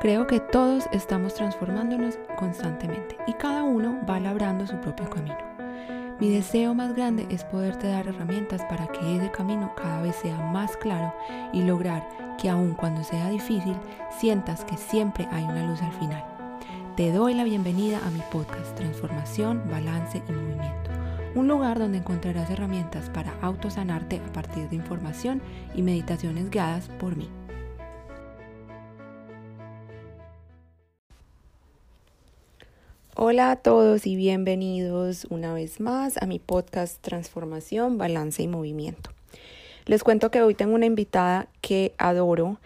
Creo que todos estamos transformándonos constantemente y cada uno va labrando su propio camino. Mi deseo más grande es poderte dar herramientas para que ese camino cada vez sea más claro y lograr que aun cuando sea difícil, sientas que siempre hay una luz al final. Te doy la bienvenida a mi podcast Transformación, Balance y Movimiento, un lugar donde encontrarás herramientas para autosanarte a partir de información y meditaciones guiadas por mí. Hola a todos y bienvenidos una vez más a mi podcast Transformación, Balance y Movimiento. Les cuento que hoy tengo una invitada que adoro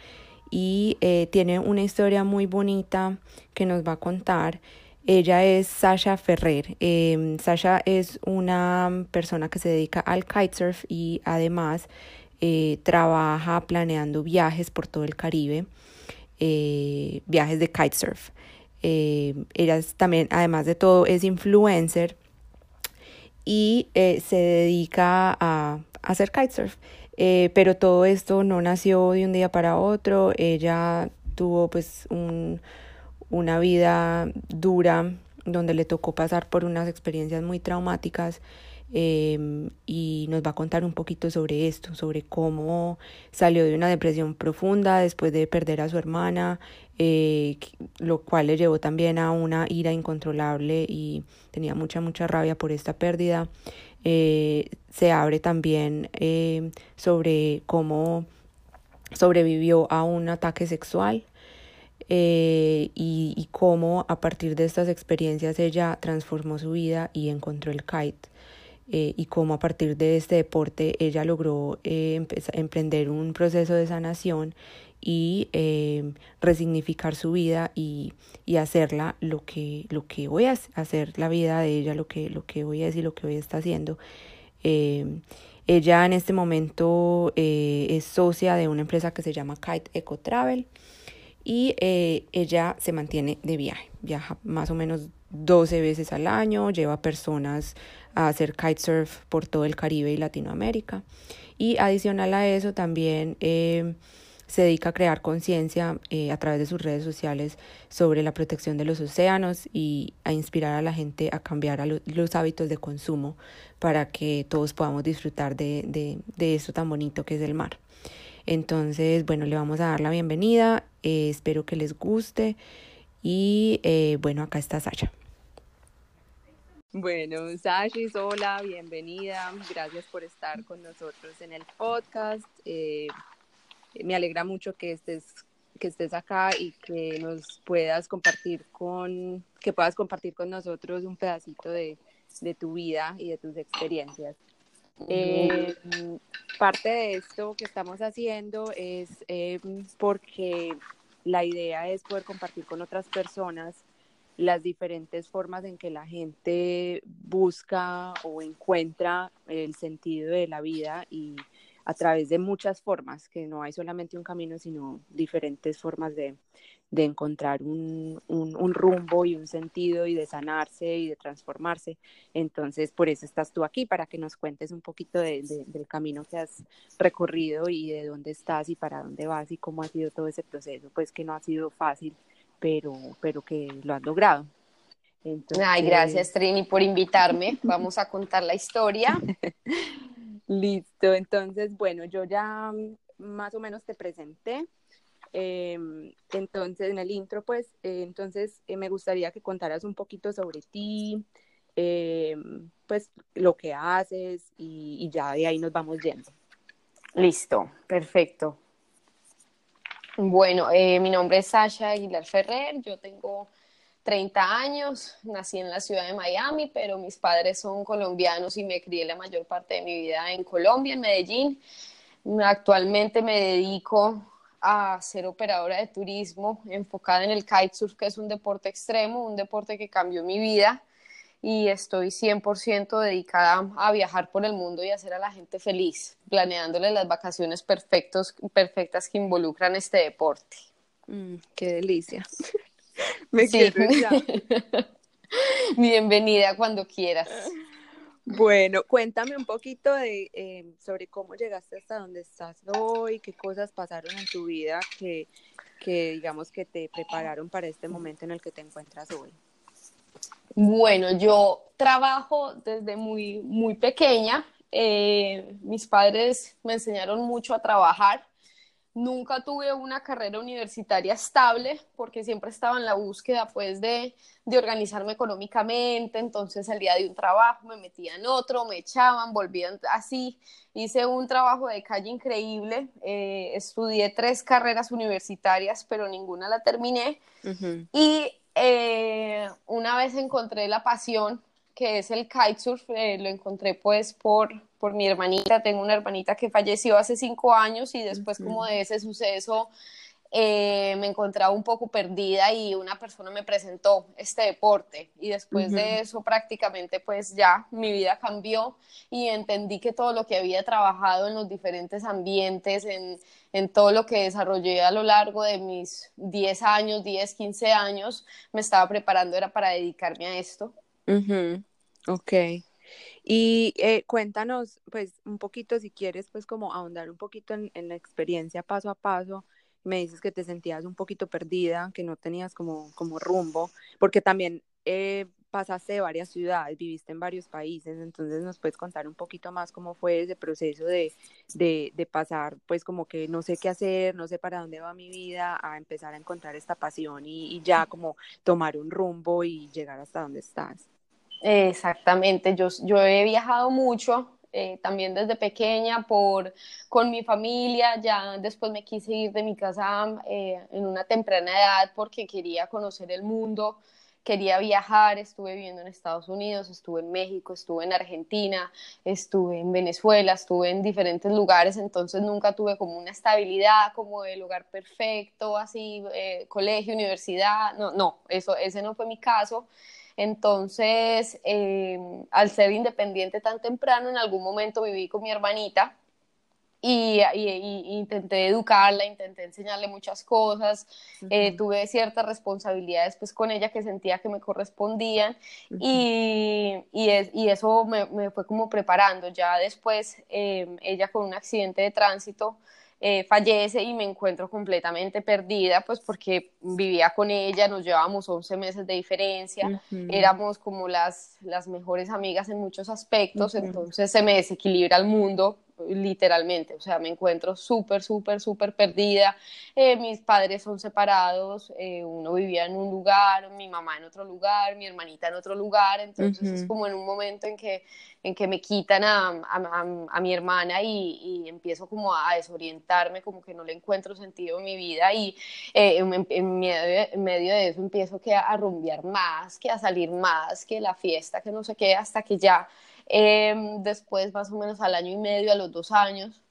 y eh, tiene una historia muy bonita que nos va a contar. Ella es Sasha Ferrer. Em, Sasha es una persona que se dedica al kitesurf y además eh, trabaja planeando viajes por todo el Caribe, eh, viajes de kitesurf. Eh, ella también, además de todo, es influencer y eh, se dedica a, hacer kitesurf. Eh, pero todo esto no nació de un día para otro. Ella tuvo pues un, una vida dura donde le tocó pasar por unas experiencias muy traumáticas Em, y nos va a contar un poquito sobre esto, sobre cómo salió de una depresión profunda después de perder a su hermana, eh, lo cual le llevó también a una ira incontrolable y tenía mucha, mucha rabia por esta pérdida. Eh, se abre también eh, sobre cómo sobrevivió a un ataque sexual. y, y cómo a partir de estas experiencias ella transformó su vida y encontró el kite. Eh, y cómo a partir de este deporte ella logró eh, emprender un proceso de sanación y eh, resignificar su vida y, y, hacerla lo que, lo que voy a hacer la vida de ella, lo que, lo que hoy es y lo que hoy está haciendo. ella en este momento es socia de una empresa que se llama Kite Eco Travel y ella se mantiene de viaje, viaja más o menos 12 veces al año, lleva personas a hacer kitesurf por todo el Caribe y Latinoamérica. Y adicional a eso también eh, se dedica a crear conciencia eh, a través de sus redes sociales sobre la protección de los océanos y a inspirar a la gente a cambiar los hábitos de consumo para que todos podamos disfrutar de, de, de esto tan bonito que es el mar. Entonces, bueno, le vamos a dar la bienvenida, eh, espero que les guste y bueno, acá está Sasha. Bueno, Sashi, hola, bienvenida. Gracias por estar con nosotros en el podcast. Eh, me alegra mucho que estés, que estés acá y que nos puedas compartir con, que puedas compartir con nosotros un pedacito de, de tu vida y de tus experiencias. Eh, parte de esto que estamos haciendo es eh, porque la idea es poder compartir con otras personas las diferentes formas en que la gente busca o encuentra el sentido de la vida y a través de muchas formas, que no hay solamente un camino, sino diferentes formas de, de encontrar un, un, rumbo y un sentido y de sanarse y de transformarse. Entonces, por eso estás tú aquí, para que nos cuentes un poquito de, del camino que has recorrido y de dónde estás y para dónde vas y cómo ha sido todo ese proceso, pues que no ha sido fácil pero, pero que lo has logrado. Ay, gracias Trini por invitarme. Vamos a contar la historia. Listo, entonces, bueno, yo ya más o menos te presenté. Em, entonces, en el intro, pues, eh, entonces eh, me gustaría que contaras un poquito sobre ti, em, pues, lo que haces y, y ya de ahí nos vamos yendo. Listo, perfecto. Bueno, eh, mi nombre es Sasha Aguilar Ferrer, yo tengo 30 años, nací en la ciudad de Miami, pero mis padres son colombianos y me crié la mayor parte de mi vida en Colombia, en Medellín. Actualmente me dedico a ser operadora de turismo enfocada en el kitesurf, que es un deporte extremo, un deporte que cambió mi vida y estoy 100% dedicada a viajar por el mundo y hacer a la gente feliz, planeándole las vacaciones perfectos, perfectas que involucran este deporte. Mm, qué delicia. Me quiero Bienvenida cuando quieras. Bueno, cuéntame un poquito de, em, sobre cómo llegaste hasta donde estás hoy, qué cosas pasaron en tu vida que, que digamos que te prepararon para este momento en el que te encuentras hoy. Bueno, yo trabajo desde muy, muy pequeña. Eh, mis padres me enseñaron mucho a trabajar. Nunca tuve una carrera universitaria estable porque siempre estaba en la búsqueda pues de, de organizarme económicamente, entonces salía de un trabajo, me metía en otro, me echaban, volvían así. Hice un trabajo de calle increíble, eh, estudié tres carreras universitarias, pero ninguna la terminé. Y eh, una vez encontré la pasión que es el kitesurf, eh, lo encontré pues por, por mi hermanita, tengo una hermanita que falleció hace cinco años y después como de ese suceso eh, me encontraba un poco perdida y una persona me presentó este deporte y después de eso prácticamente pues ya mi vida cambió y entendí que todo lo que había trabajado en los diferentes ambientes, en, en todo lo que desarrollé a lo largo de mis 10 años, 10, 15 años, me estaba preparando era para dedicarme a esto. Ok. Y eh, cuéntanos, pues, un poquito, si quieres, pues, como ahondar un poquito en, en la experiencia paso a paso me dices que te sentías un poquito perdida, que no tenías como, como rumbo, porque también eh, pasaste de varias ciudades, viviste en varios países, entonces nos puedes contar un poquito más cómo fue ese proceso de, de, de, pasar, pues como que no sé qué hacer, no sé para dónde va mi vida, a empezar a encontrar esta pasión y, y ya como tomar un rumbo y llegar hasta donde estás. Exactamente, yo, yo he viajado mucho, eh, también desde pequeña por, con mi familia, ya después me quise ir de mi casa eh, en una temprana edad porque quería conocer el mundo, quería viajar, estuve viviendo en Estados Unidos, estuve en México, estuve en Argentina, estuve en Venezuela, estuve en diferentes lugares, entonces nunca tuve como una estabilidad, como el lugar perfecto, así, eh, colegio, universidad, no, no, eso, ese no fue mi caso. Entonces, eh, al ser independiente tan temprano, en algún momento viví con mi hermanita y, intenté educarla, intenté enseñarle muchas cosas, eh, tuve ciertas responsabilidades pues con ella que sentía que me correspondían y, eso me, fue como preparando. Ya después, eh, ella con un accidente de tránsito, eh, fallece y me encuentro completamente perdida, pues porque vivía con ella, nos llevábamos 11 meses de diferencia, éramos como las, las mejores amigas en muchos aspectos, entonces se me desequilibra el mundo literalmente, o sea, me encuentro súper, súper, súper perdida. Eh, mis padres son separados, eh, uno vivía en un lugar, mi mamá en otro lugar, mi hermanita en otro lugar, entonces es como en un momento en que, en que me quitan a, a, a, mi hermana y, y, empiezo como a desorientarme, como que no le encuentro sentido en mi vida y eh, en, en, medio, en, medio, de eso empiezo que a rumbear más, que a salir más, que la fiesta, que no sé qué, hasta que ya Em, después, más o menos al año y medio, a los dos años,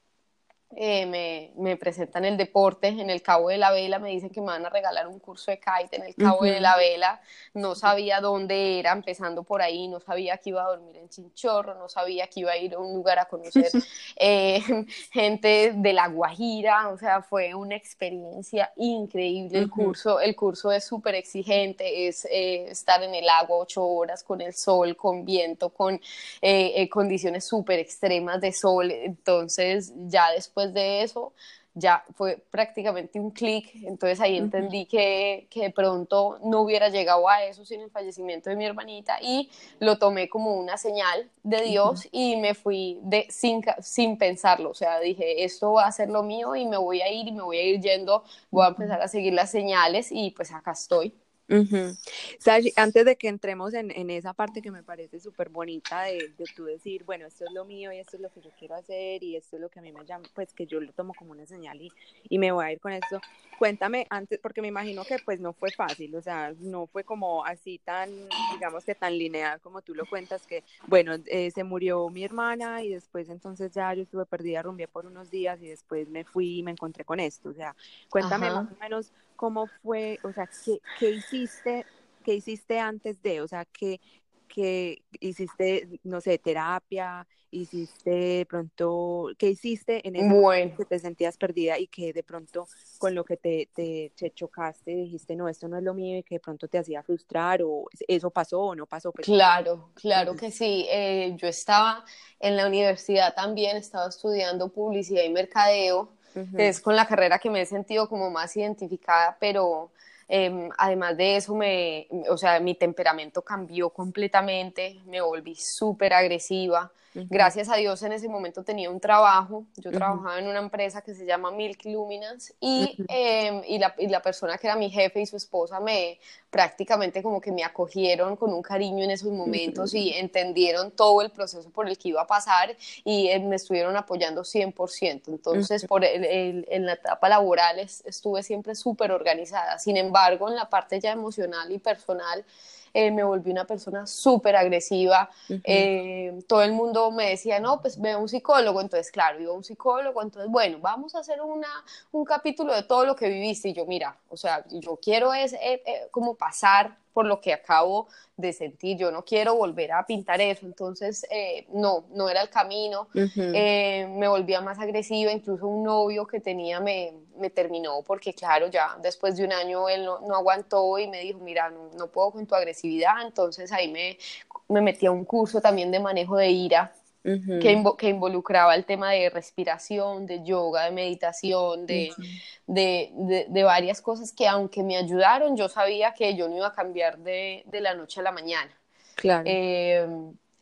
eh, me, me, presentan el deporte en el Cabo de la Vela, me dicen que me van a regalar un curso de kite en el Cabo de la Vela, no sabía dónde era, empezando por ahí, no sabía que iba a dormir en Chinchorro, no sabía que iba a ir a un lugar a conocer eh, gente de La Guajira, o sea, fue una experiencia increíble el curso, el curso es súper exigente, es eh, estar en el agua ocho horas con el sol, con viento, con condiciones súper extremas de sol, entonces ya después de eso ya fue prácticamente un clic, entonces ahí entendí que, que, de pronto no hubiera llegado a eso sin el fallecimiento de mi hermanita y lo tomé como una señal de Dios y me fui de, sin, sin pensarlo, o sea, dije, esto va a ser lo mío y me voy a ir y me voy a ir yendo, voy a empezar a seguir las señales y pues acá estoy. Antes de que entremos en, en, esa parte que me parece súper bonita de, de tú decir, bueno, esto es lo mío y esto es lo que yo quiero hacer y esto es lo que a mí me llama, pues que yo lo tomo como una señal y, y me voy a ir con esto. Cuéntame antes, porque me imagino que pues no fue fácil, o sea, no fue como así tan, digamos que tan lineal como tú lo cuentas, que bueno, eh, se murió mi hermana y después entonces ya yo estuve perdida, rumbié por unos días y después me fui y me encontré con esto, o sea, cuéntame más o menos cómo fue, o sea, qué, qué hiciste, qué hiciste antes de, o sea, qué, que hiciste, no sé, terapia, hiciste de pronto, ¿qué hiciste en ese momento que te sentías perdida y que de pronto con lo que te, te, chocaste dijiste, no, esto no es lo mío y que de pronto te hacía frustrar o eso pasó o no pasó? Pues, claro, claro que sí. Eh, yo estaba en la universidad también, estaba estudiando publicidad y mercadeo, es con la carrera que me he sentido como más identificada, pero Em, además de eso, me, o sea, mi temperamento cambió completamente, me volví súper agresiva. Gracias a Dios en ese momento tenía un trabajo, yo trabajaba en una empresa que se llama Milk Luminance y, em, y, la, y, la, persona que era mi jefe y su esposa me prácticamente como que me acogieron con un cariño en esos momentos y entendieron todo el proceso por el que iba a pasar y eh, me estuvieron apoyando 100%. Entonces, por el, en la etapa laboral estuve siempre súper organizada. Sin embargo, en la parte ya emocional y personal, eh, me volví una persona súper agresiva. Eh, todo el mundo me decía, no, pues ve a un psicólogo. Entonces, claro, iba a un psicólogo. Entonces, bueno, vamos a hacer una, un capítulo de todo lo que viviste. Y yo, mira, o sea, yo quiero es eh, como pasar por lo que acabo de sentir, yo no quiero volver a pintar eso, entonces eh, no, no era el camino, eh, me volvía más agresiva, incluso un novio que tenía me, me, terminó porque claro, ya después de un año él no, no aguantó y me dijo, mira, no, no, puedo con tu agresividad, entonces ahí me, me metí a un curso también de manejo de ira que, involucraba el tema de respiración, de yoga, de meditación, de, de, varias cosas que aunque me ayudaron, yo sabía que yo no iba a cambiar de, la noche a la mañana. Claro. Eh,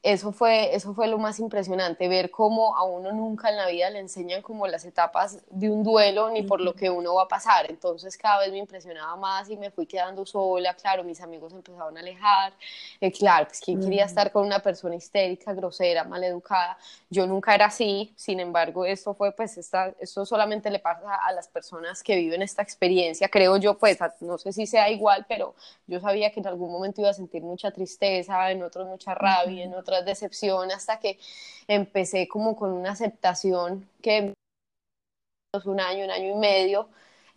eso fue, eso fue lo más impresionante, ver cómo a uno nunca en la vida le enseñan como las etapas de un duelo ni por lo que uno va a pasar. Entonces cada vez me impresionaba más y me fui quedando sola. Claro, mis amigos empezaban a alejar. Eh, claro, pues quién quería estar con una persona histérica, grosera, maleducada. Yo nunca era así. Sin embargo, esto fue, pues, esta, esto solamente le pasa a las personas que viven esta experiencia. Creo yo, pues, no sé si sea igual, pero yo sabía que en algún momento iba a sentir mucha tristeza, en otros mucha rabia, en otros decepción hasta que empecé como con una aceptación que un año, un año y medio,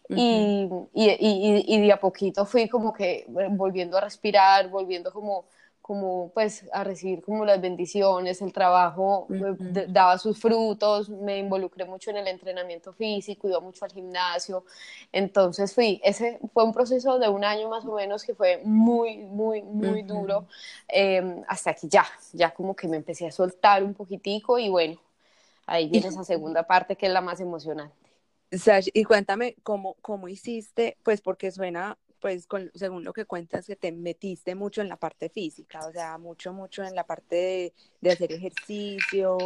y, y, y, de a poquito fui como que volviendo a respirar, volviendo como como pues a recibir como las bendiciones, el trabajo eh, daba sus frutos, me involucré mucho en el entrenamiento físico, iba mucho al gimnasio, entonces fui, ese fue un proceso de un año más o menos que fue muy, muy, muy duro, em, hasta que ya, ya como que me empecé a soltar un poquitico y bueno, ahí viene esa segunda parte que es la más emocionante. y cuéntame cómo, cómo hiciste, pues porque suena pues según lo que cuentas, que te metiste mucho en la parte física, o sea, mucho, mucho en la parte de, hacer ejercicio,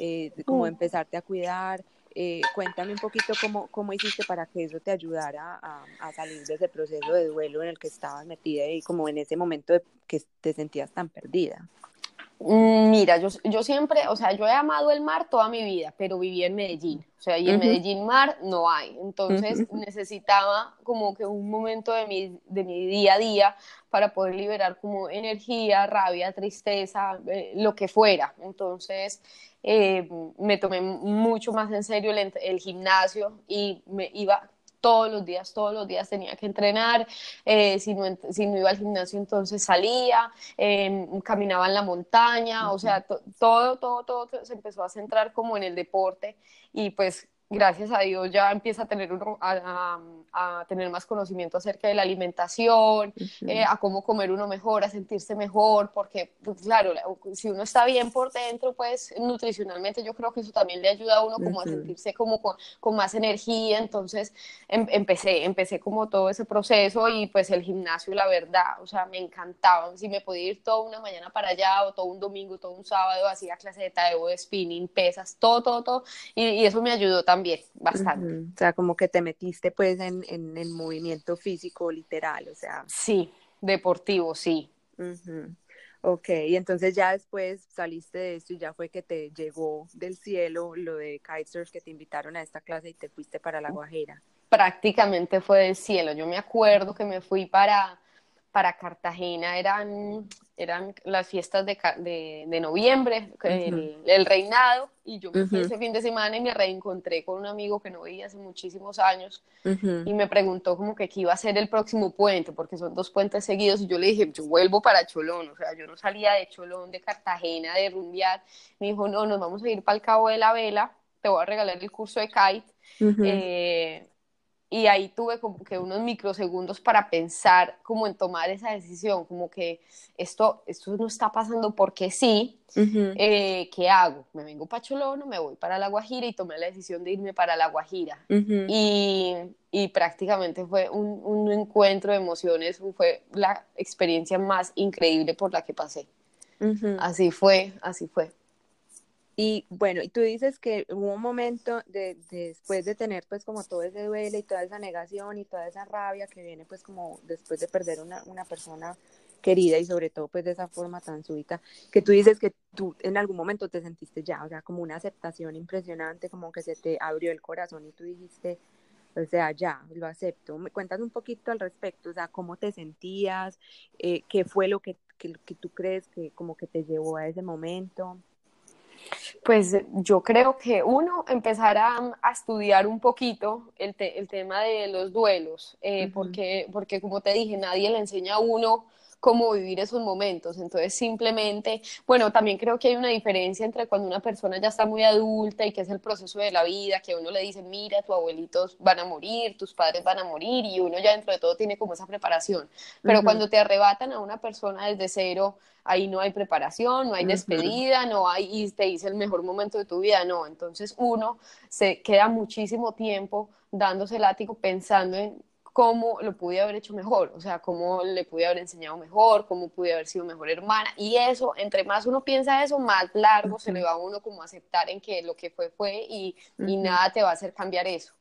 eh, de cómo mm. empezarte a cuidar. Eh, cuéntame un poquito cómo, cómo hiciste para que eso te ayudara a, salir de ese proceso de duelo en el que estabas metida y como en ese momento de que te sentías tan perdida. Mm, mira, yo, yo siempre, o sea, yo he amado el mar toda mi vida, pero viví en Medellín, o sea, y en Medellín mar no hay, entonces necesitaba como que un momento de mi, de mi día a día para poder liberar como energía, rabia, tristeza, eh, lo que fuera, entonces eh, me tomé mucho más en serio el, el gimnasio y me iba todos los días, todos los días tenía que entrenar, eh, si, no, si, no, iba al gimnasio entonces salía, em, caminaba en la montaña, o sea, todo, todo, todo se empezó a centrar como en el deporte y pues gracias a Dios ya empieza a tener, a, a, tener más conocimiento acerca de la alimentación, eh, a cómo comer uno mejor, a sentirse mejor, porque, pues, claro, si uno está bien por dentro, pues nutricionalmente yo creo que eso también le ayuda a uno como a sentirse como con, con más energía, entonces em, empecé, empecé como todo ese proceso y pues el gimnasio, la verdad, o sea, me encantaba, si me podía ir toda una mañana para allá o todo un domingo, todo un sábado, hacía clase de taekwondo, spinning, pesas, todo, todo, todo, y, y eso me ayudó también también, bastante. O sea, como que te metiste pues en, en, el movimiento físico literal, o sea. Sí, deportivo, sí. Ok, y entonces ya después saliste de esto y ya fue que te llegó del cielo lo de kitesurf que te invitaron a esta clase y te fuiste para La Guajira. Prácticamente fue del cielo. Yo me acuerdo que me fui para, para Cartagena eran, eran las fiestas de, de, noviembre, el, reinado, y yo me fui ese fin de semana y me reencontré con un amigo que no veía hace muchísimos años y me preguntó como que qué iba a ser el próximo puente, porque son dos puentes seguidos, y yo le dije, yo vuelvo para Cholón, o sea, yo no salía de Cholón, de Cartagena, de rumbear, me dijo, no, nos vamos a ir para el Cabo de la Vela, te voy a regalar el curso de kite, y ahí tuve como que unos microsegundos para pensar como en tomar esa decisión, como que esto, esto no está pasando porque sí, eh, ¿qué hago? Me vengo para Cholón, me voy para La Guajira y tomé la decisión de irme para La Guajira. y, y, prácticamente fue un, un, encuentro de emociones, fue la experiencia más increíble por la que pasé. Así fue, así fue. Y bueno, y tú dices que hubo un momento de, después de tener pues como todo ese duelo y toda esa negación y toda esa rabia que viene pues como después de perder una, persona querida y sobre todo pues de esa forma tan súbita, que tú dices que tú en algún momento te sentiste ya, o sea, como una aceptación impresionante, como que se te abrió el corazón y tú dijiste, o sea, ya, lo acepto. ¿Me cuentas un poquito al respecto? O sea, ¿cómo te sentías? Eh, ¿Qué fue lo que, que, que tú crees que como que te llevó a ese momento? Pues yo creo que uno empezar a, estudiar un poquito el, el, tema de los duelos, eh, porque, porque como te dije, nadie le enseña a uno cómo vivir esos momentos. Entonces, simplemente, bueno, también creo que hay una diferencia entre cuando una persona ya está muy adulta y que es el proceso de la vida, que a uno le dicen, mira, tus abuelitos van a morir, tus padres van a morir, y uno ya dentro de todo tiene como esa preparación. Pero cuando te arrebatan a una persona desde cero, ahí no hay preparación, no hay despedida, no hay, y te dice el mejor momento de tu vida, no. Entonces, uno se queda muchísimo tiempo dándose látigo pensando en cómo lo pude haber hecho mejor, o sea, cómo le pude haber enseñado mejor, cómo pude haber sido mejor hermana. Y eso, entre más uno piensa eso, más largo se le va a uno como aceptar en que lo que fue fue y, y nada te va a hacer cambiar eso.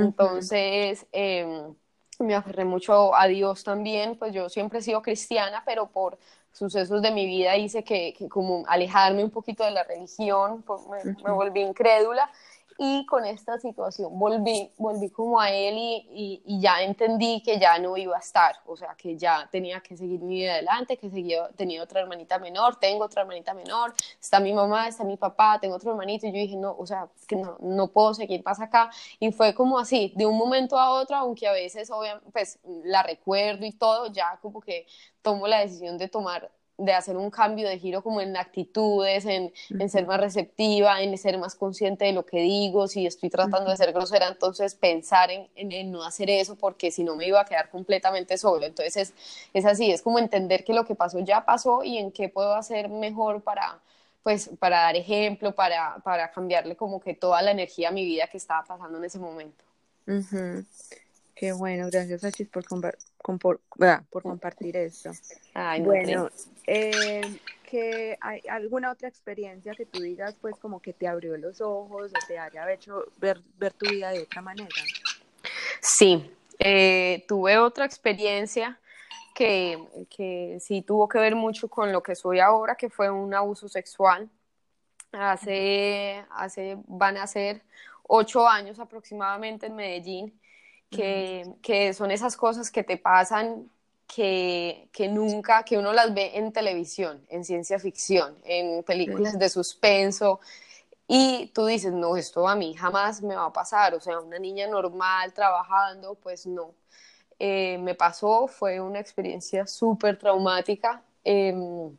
Entonces, em, me aferré mucho a Dios también, pues yo siempre he sido cristiana, pero por sucesos de mi vida hice que, que como alejarme un poquito de la religión, pues me, me volví incrédula y con esta situación volví, volví como a él y, y, ya entendí que ya no iba a estar, o sea, que ya tenía que seguir mi vida adelante, que seguía, tenía otra hermanita menor, tengo otra hermanita menor, está mi mamá, está mi papá, tengo otro hermanito y yo dije, no, o sea, que no, no puedo seguir más acá. Y fue como así, de un momento a otro, aunque a veces, obviamente, pues la recuerdo y todo, ya como que tomo la decisión de tomar de hacer un cambio de giro como en actitudes, en, en, ser más receptiva, en ser más consciente de lo que digo, si estoy tratando de ser grosera, entonces pensar en, en, no hacer eso porque si no me iba a quedar completamente solo. Entonces es, es, así, es como entender que lo que pasó ya pasó y en qué puedo hacer mejor para, pues, para dar ejemplo, para, para cambiarle como que toda la energía a mi vida que estaba pasando en ese momento. Qué bueno, gracias Achis por, por, por compartir esto. bueno, eh, que hay alguna otra experiencia que tú digas, pues como que te abrió los ojos o te haya hecho ver, ver tu vida de otra manera. Sí, eh, tuve otra experiencia que, que sí tuvo que ver mucho con lo que soy ahora, que fue un abuso sexual. Hace, hace, van a ser ocho años aproximadamente en Medellín que, son esas cosas que te pasan que, que, nunca, que uno las ve en televisión, en ciencia ficción, en películas de suspenso, y tú dices, no, esto a mí jamás me va a pasar, o sea, una niña normal trabajando, pues no. Eh, me pasó, fue una experiencia súper traumática. Em,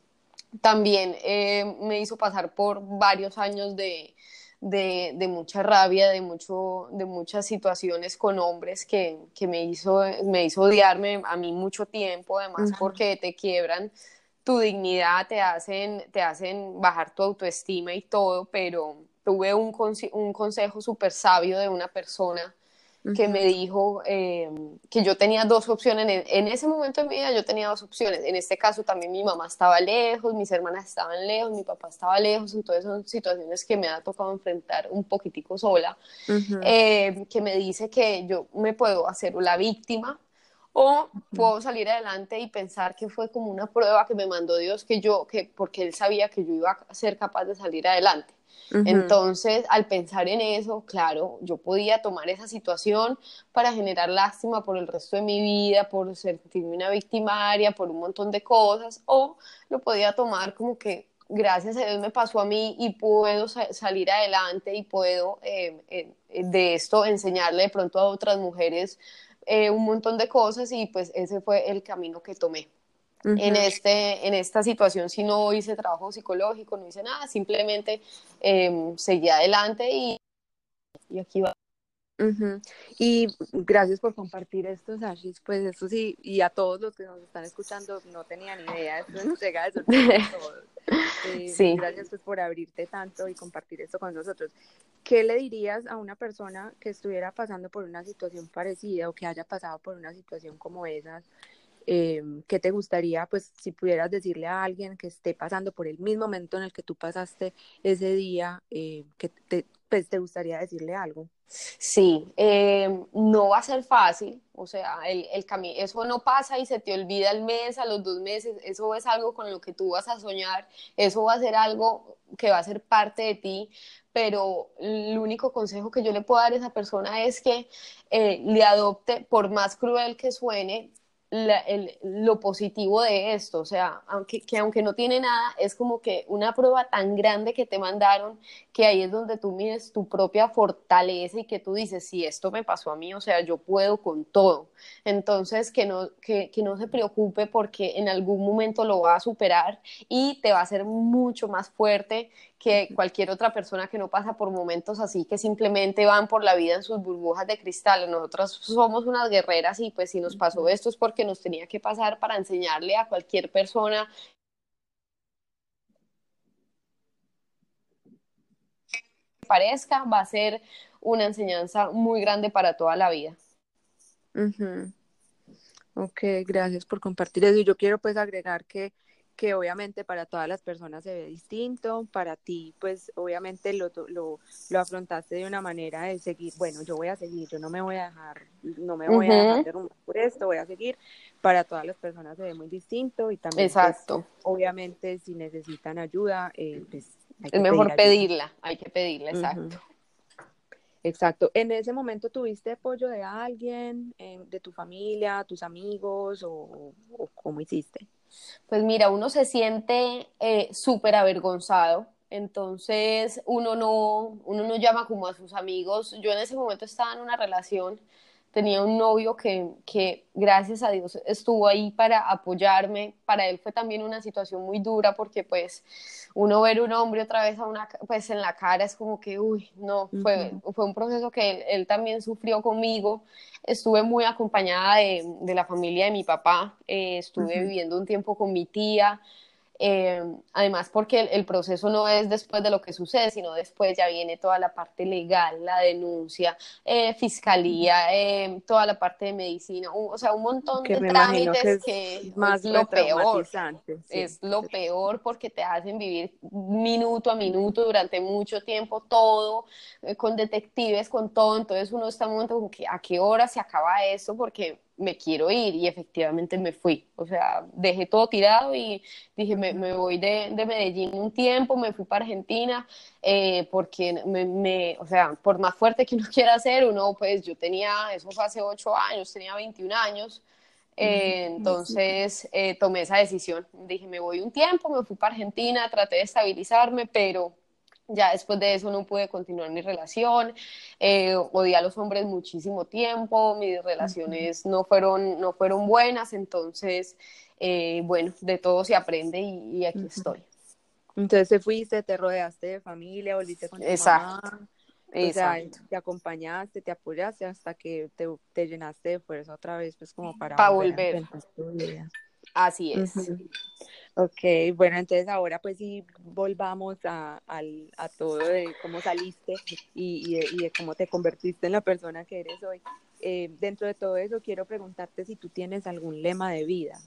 también eh, me hizo pasar por varios años de, de, de, mucha rabia, de, mucho, de muchas situaciones con hombres que, que, me, hizo, me hizo odiarme a mí mucho tiempo, además porque te quiebran tu dignidad, te hacen, te hacen bajar tu autoestima y todo, pero tuve un, un consejo súper sabio de una persona que me dijo eh, que yo tenía dos opciones. En, ese momento de mi vida yo tenía dos opciones. En este caso también mi mamá estaba lejos, mis hermanas estaban lejos, mi papá estaba lejos. Entonces son situaciones que me ha tocado enfrentar un poquitico sola. Eh, que me dice que yo me puedo hacer la víctima o puedo salir adelante y pensar que fue como una prueba que me mandó Dios que yo que porque él sabía que yo iba a ser capaz de salir adelante Entonces, al pensar en eso, claro, yo podía tomar esa situación para generar lástima por el resto de mi vida, por sentirme una victimaria, por un montón de cosas, o lo podía tomar como que gracias a Dios me pasó a mí y puedo salir adelante y puedo eh, de esto enseñarle de pronto a otras mujeres eh, un montón de cosas y pues ese fue el camino que tomé. En, este, en esta situación, si no hice trabajo psicológico, no hice nada, simplemente em, seguí adelante y, y aquí va. Y gracias por compartir esto, Sashis. Pues eso sí, y a todos los que nos están escuchando, no tenían idea, esto nos llega de sorpresa a todos. Eh, sí. Gracias pues, por abrirte tanto y compartir esto con nosotros. ¿Qué le dirías a una persona que estuviera pasando por una situación parecida o que haya pasado por una situación como esas? Eh, ¿Qué te gustaría, pues, si pudieras decirle a alguien que esté pasando por el mismo momento en el que tú pasaste ese día, eh, que te, pues, te gustaría decirle algo? Sí, eh, no va a ser fácil, o sea, el, el eso no pasa y se te olvida el mes, a los dos meses, eso es algo con lo que tú vas a soñar, eso va a ser algo que va a ser parte de ti, pero el único consejo que yo le puedo dar a esa persona es que eh, le adopte, por más cruel que suene, lo positivo de esto, o sea, aunque, que aunque no tiene nada, es como que una prueba tan grande que te mandaron, que ahí es donde tú mides tu propia fortaleza y que tú dices, si esto me pasó a mí, o sea, yo puedo con todo. Entonces, que no, que, que no se preocupe porque en algún momento lo va a superar y te va a hacer mucho más fuerte que cualquier otra persona que no pasa por momentos así, que simplemente van por la vida en sus burbujas de cristal. Nosotras somos unas guerreras y pues si nos pasó esto es porque nos tenía que pasar para enseñarle a cualquier persona que parezca, va a ser una enseñanza muy grande para toda la vida. Ok, gracias por compartir eso. Y yo quiero pues agregar que que obviamente para todas las personas se ve distinto, para ti pues obviamente lo, lo, lo, afrontaste de una manera de seguir, bueno, yo voy a seguir, yo no me voy a dejar, no me voy a dejar derrumbar por esto, voy a seguir, para todas las personas se ve muy distinto y también pues, Exacto. obviamente si necesitan ayuda, eh, pues es mejor pedirla, hay que pedirla, exacto. Exacto. ¿En ese momento tuviste apoyo de alguien, de tu familia, tus amigos o, o cómo hiciste? Pues mira, uno se siente eh, súper avergonzado, entonces uno no, uno no llama como a sus amigos. Yo en ese momento estaba en una relación, tenía un novio que, que gracias a Dios estuvo ahí para apoyarme. Para él fue también una situación muy dura porque pues uno ver un hombre otra vez a una, pues en la cara es como que, uy, no, fue, fue un proceso que él, también sufrió conmigo. Estuve muy acompañada de, de la familia de mi papá, eh, estuve viviendo un tiempo con mi tía, eh, además, porque el, proceso no es después de lo que sucede, sino después ya viene toda la parte legal, la denuncia, eh, fiscalía, eh, toda la parte de medicina, o sea, un montón de trámites que, es, más lo peor. Es lo peor porque te hacen vivir minuto a minuto durante mucho tiempo todo, con detectives, con todo. Entonces uno está en un momento como que a qué hora se acaba esto porque me quiero ir y efectivamente me fui. O sea, dejé todo tirado y dije, me, me voy de, de, Medellín un tiempo, me fui para Argentina, eh, porque me, me, o sea, por más fuerte que uno quiera hacer, uno, pues yo tenía, eso fue hace ocho años, tenía 21 años. Eh, entonces eh, tomé esa decisión. Dije, me voy un tiempo, me fui para Argentina, traté de estabilizarme, pero ya después de eso no pude continuar mi relación, eh, odié a los hombres muchísimo tiempo, mis relaciones no fueron, no fueron buenas, entonces, eh, bueno, de todo se aprende y, aquí estoy. Entonces te fuiste, te rodeaste de familia, volviste con tu Exacto. mamá. O sea, te acompañaste, te apoyaste hasta que te, te, llenaste de fuerza otra vez, pues como para, para volver. Así es. Ok, bueno, entonces ahora pues sí volvamos a, a todo de cómo saliste y, de, cómo te convertiste en la persona que eres hoy. Eh, dentro de todo eso quiero preguntarte si tú tienes algún lema de vida.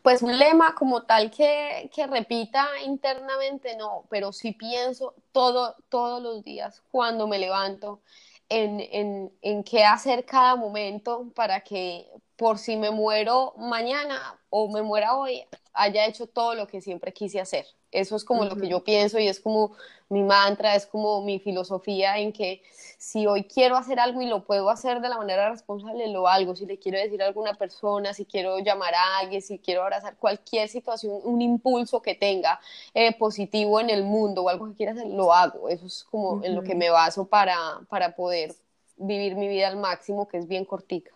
Pues un lema como tal que, que repita internamente, no, pero sí pienso todo, todos los días cuando me levanto en, en, en qué hacer cada momento para que por si me muero mañana o me muera hoy, haya hecho todo lo que siempre quise hacer. Eso es como lo que yo pienso y es como mi mantra, es como mi filosofía en que si hoy quiero hacer algo y lo puedo hacer de la manera responsable, lo hago. Si le quiero decir a alguna persona, si quiero llamar a alguien, si quiero abrazar cualquier situación, un impulso que tenga eh, positivo en el mundo o algo que quiera hacer, lo hago. Eso es como en lo que me baso para, para poder vivir mi vida al máximo, que es bien cortica.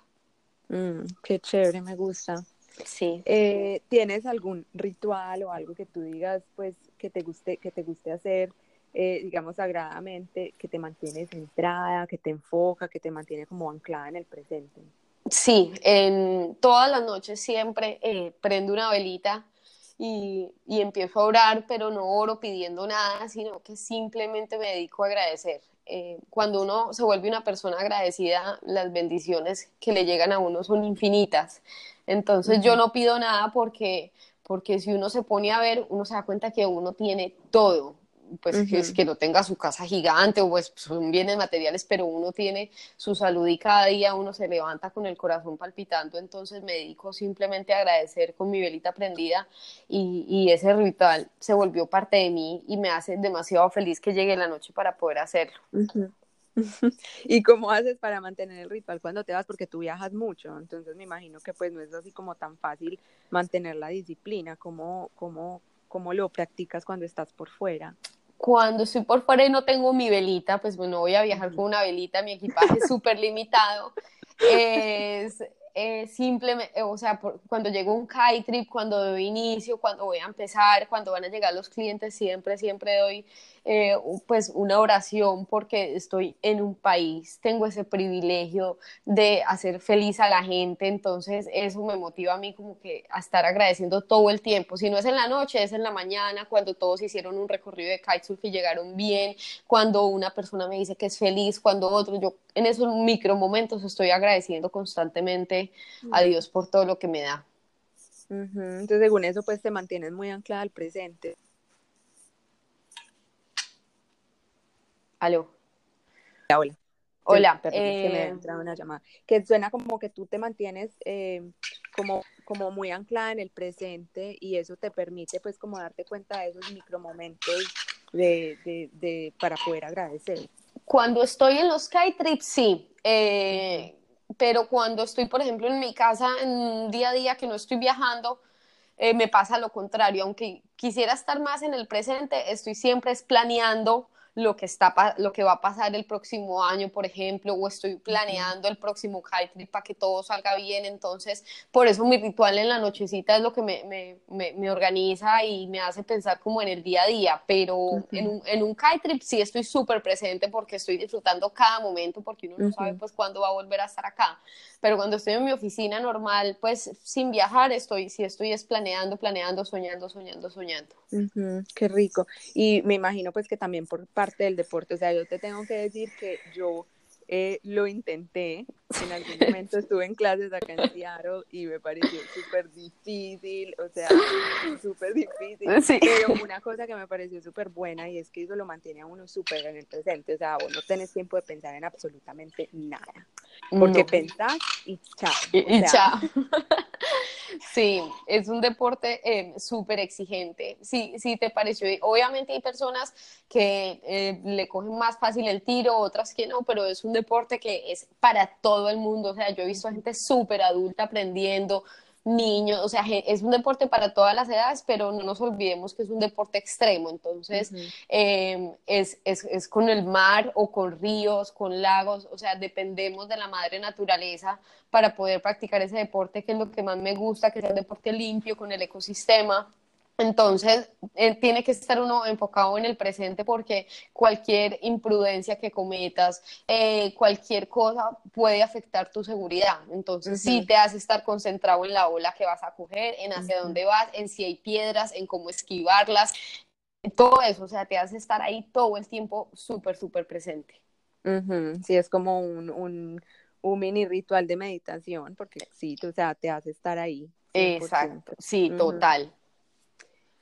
Mm, qué chévere, me gusta. Sí. Eh, ¿Tienes algún ritual o algo que tú digas, pues, que te guste, que te guste hacer, eh, digamos, sagradamente, que te mantiene centrada, que te enfoca, que te mantiene como anclada en el presente? Sí, en todas las noches siempre eh, prendo una velita y, y, empiezo a orar, pero no oro pidiendo nada, sino que simplemente me dedico a agradecer. Cuando uno se vuelve una persona agradecida, las bendiciones que le llegan a uno son infinitas. Entonces yo no pido nada porque, porque si uno se pone a ver, uno se da cuenta que uno tiene todo. Pues que, es que no tenga su casa gigante o pues son bienes materiales, pero uno tiene su salud y cada día uno se levanta con el corazón palpitando, entonces me dedico simplemente a agradecer con mi velita prendida y, y ese ritual se volvió parte de mí y me hace demasiado feliz que llegue la noche para poder hacerlo. ¿Y cómo haces para mantener el ritual cuando te vas? Porque tú viajas mucho, entonces me imagino que pues no es así como tan fácil mantener la disciplina. ¿Cómo, cómo, cómo lo practicas cuando estás por fuera? Cuando estoy por fuera y no tengo mi velita, pues bueno, voy a viajar con una velita, mi equipaje es súper limitado. Es eh, simplemente, o sea, cuando llego un kite trip, cuando doy inicio, cuando voy a empezar, cuando van a llegar los clientes, siempre, siempre doy eh, pues una oración porque estoy en un país, tengo ese privilegio de hacer feliz a la gente, entonces eso me motiva a mí como que a estar agradeciendo todo el tiempo, si no es en la noche, es en la mañana, cuando todos hicieron un recorrido de kitesurf y llegaron bien, cuando una persona me dice que es feliz, cuando otro, yo en esos micro momentos estoy agradeciendo constantemente a Dios por todo lo que me da. Entonces, según eso, pues te mantienes muy anclada al presente. Aló. Hola. Hola. Perdón, que me ha entrado una llamada. Que suena como que tú te mantienes eh, como, como muy anclada en el presente y eso te permite pues como darte cuenta de esos micromomentos de, de, de, para poder agradecer. Cuando estoy en los sky trips, sí. Eh, pero cuando estoy, por ejemplo, en mi casa, en un día a día que no estoy viajando, eh, me pasa lo contrario. Aunque quisiera estar más en el presente, estoy siempre planeando lo que, está, lo que va a pasar el próximo año, por ejemplo, o estoy planeando el próximo kite trip para que todo salga bien. Entonces, por eso mi ritual en la nochecita es lo que me, me, me, organiza y me hace pensar como en el día a día. Pero en, un, en un kite trip sí estoy súper presente porque estoy disfrutando cada momento, porque uno no sabe pues cuándo va a volver a estar acá. Pero cuando estoy en mi oficina normal, pues sin viajar, estoy, si estoy es planeando, planeando, soñando, soñando, soñando. qué rico. Y me imagino pues que también por parte del deporte, o sea, yo te tengo que decir que yo eh, lo intenté, en algún momento estuve en clases acá en Seattle y me pareció súper difícil, o sea, súper difícil, pero una cosa que me pareció súper buena y es que eso lo mantiene a uno súper en el presente, o sea, vos no tenés tiempo de pensar en absolutamente nada, porque pensás y chao. Y, chao. sí, es un deporte eh, súper exigente, sí, sí te pareció, obviamente hay personas que eh, le cogen más fácil el tiro, otras que no, pero es un deporte que es para todo el mundo, o sea, yo he visto a gente súper adulta aprendiendo, niños, o sea, es un deporte para todas las edades, pero no nos olvidemos que es un deporte extremo, entonces em, es, es, es, con el mar o con ríos, con lagos, o sea, dependemos de la madre naturaleza para poder practicar ese deporte, que es lo que más me gusta, que sea un deporte limpio con el ecosistema. Entonces, eh, tiene que estar uno enfocado en el presente porque cualquier imprudencia que cometas, eh, cualquier cosa puede afectar tu seguridad. Entonces, sí te hace estar concentrado en la ola que vas a coger, en hacia dónde vas, en si hay piedras, en cómo esquivarlas, todo eso, o sea, te hace estar ahí todo el tiempo súper, súper presente. Sí, es como un, un, un, mini ritual de meditación, porque sí, o sea, te hace estar ahí. Exacto, sí, total.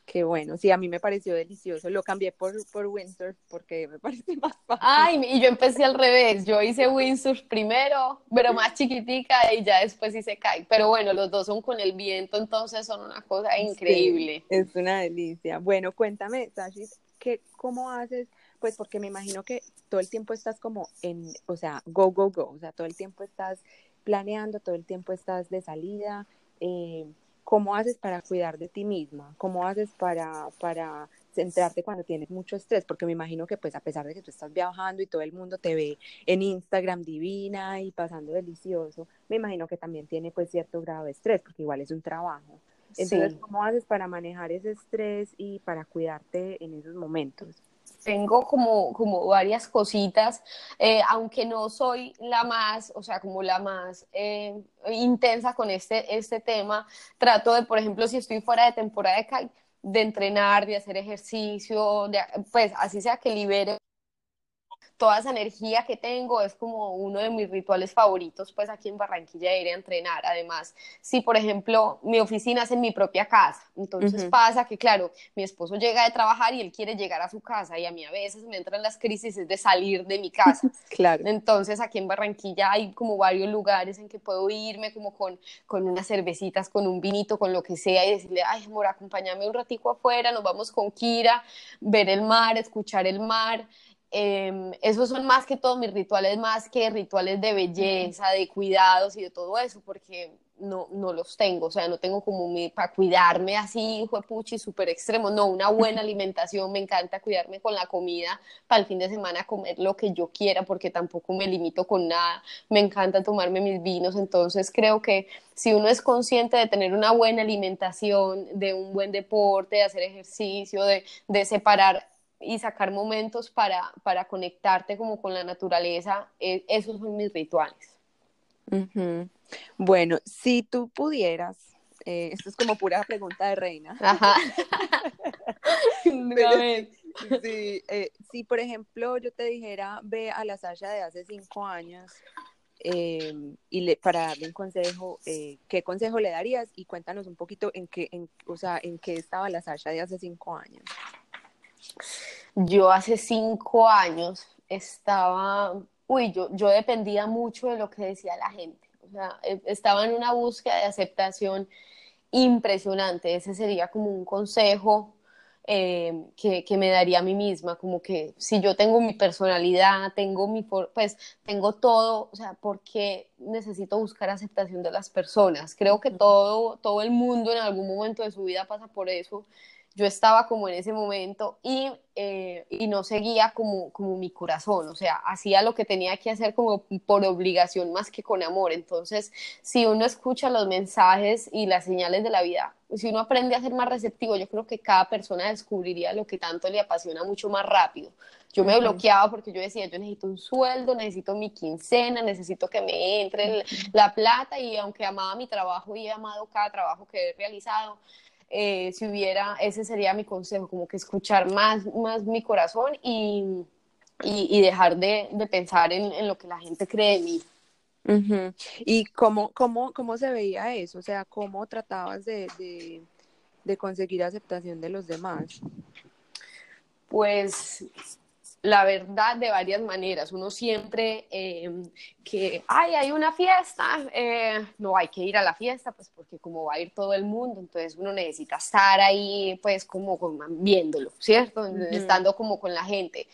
Qué bueno, sí, a mí me pareció delicioso. Lo cambié por, por windsurf porque me parece más fácil. Ay, y yo empecé al revés. Yo hice windsurf primero, pero más chiquitica y ya después hice kite. Pero bueno, los dos son con el viento, entonces son una cosa increíble. es una delicia. Bueno, cuéntame, Sashi, ¿qué, ¿cómo haces? Pues porque me imagino que todo el tiempo estás como en, o sea, go, go, go. O sea, todo el tiempo estás planeando, todo el tiempo estás de salida. Eh, ¿Cómo haces para cuidar de ti misma? ¿Cómo haces para, para centrarte cuando tienes mucho estrés? Porque me imagino que pues a pesar de que tú estás viajando y todo el mundo te ve en Instagram divina y pasando delicioso, me imagino que también tiene pues cierto grado de estrés, porque igual es un trabajo. Entonces, ¿cómo haces para manejar ese estrés y para cuidarte en esos momentos? Tengo como, como varias cositas, eh, aunque no soy la más, o sea, como la más eh, intensa con este, este tema, trato de, por ejemplo, si estoy fuera de temporada de, de entrenar, de hacer ejercicio, de, pues así sea que libere toda esa energía que tengo es como uno de mis rituales favoritos, pues aquí en Barranquilla ir a entrenar. Además, si por ejemplo mi oficina es en mi propia casa, entonces pasa que claro, mi esposo llega de trabajar y él quiere llegar a su casa y a mí a veces me entran las crisis de salir de mi casa. claro. Entonces aquí en Barranquilla hay como varios lugares en que puedo irme como con, con unas cervecitas, con un vinito, con lo que sea y decirle, ay amor, acompáñame un ratico afuera, nos vamos con Kira, ver el mar, escuchar el mar. Em, esos son más que todo mis rituales, más que rituales de belleza, de cuidados y de todo eso, porque no, no los tengo, o sea, no tengo como mi, para cuidarme así, hijo de puchi, súper extremo, no, una buena alimentación, me encanta cuidarme con la comida, para el fin de semana comer lo que yo quiera, porque tampoco me limito con nada, me encanta tomarme mis vinos, entonces creo que si uno es consciente de tener una buena alimentación, de un buen deporte, de hacer ejercicio, de, de separar y sacar momentos para, para conectarte como con la naturaleza, e, esos son mis rituales. Bueno, si tú pudieras, eh, esto es como pura pregunta de reina. Ajá. sí, eh, si por ejemplo yo te dijera, ve a la Sasha de hace cinco años em, y le, para darle un consejo, eh, ¿qué consejo le darías? Y cuéntanos un poquito en qué, en, o sea, en qué estaba la Sasha de hace cinco años. Yo hace cinco años estaba, uy, yo, yo dependía mucho de lo que decía la gente. O sea, e, estaba en una búsqueda de aceptación impresionante. Ese sería como un consejo eh, que, que, me daría a mí misma, como que si yo tengo mi personalidad, tengo mi, pues tengo todo, o sea, ¿por qué necesito buscar aceptación de las personas? Creo que todo, todo el mundo en algún momento de su vida pasa por eso yo estaba como en ese momento y, eh, y no seguía como, como mi corazón, o sea, hacía lo que tenía que hacer como por obligación más que con amor. Entonces, si uno escucha los mensajes y las señales de la vida, si uno aprende a ser más receptivo, yo creo que cada persona descubriría lo que tanto le apasiona mucho más rápido. Yo me bloqueaba porque yo decía, yo necesito un sueldo, necesito mi quincena, necesito que me entre la plata y aunque amaba mi trabajo y he amado cada trabajo que he realizado, eh, si hubiera, ese sería mi consejo, como que escuchar más, más mi corazón y, y, dejar de, de pensar en, en, lo que la gente cree de mí. ¿Y cómo, cómo, cómo se veía eso? O sea, ¿cómo tratabas de, de, de conseguir aceptación de los demás? Pues la verdad de varias maneras. Uno siempre eh, que, ay, hay una fiesta, eh, no hay que ir a la fiesta, pues porque como va a ir todo el mundo, entonces uno necesita estar ahí, pues como, viéndolo, ¿cierto? Estando como con la gente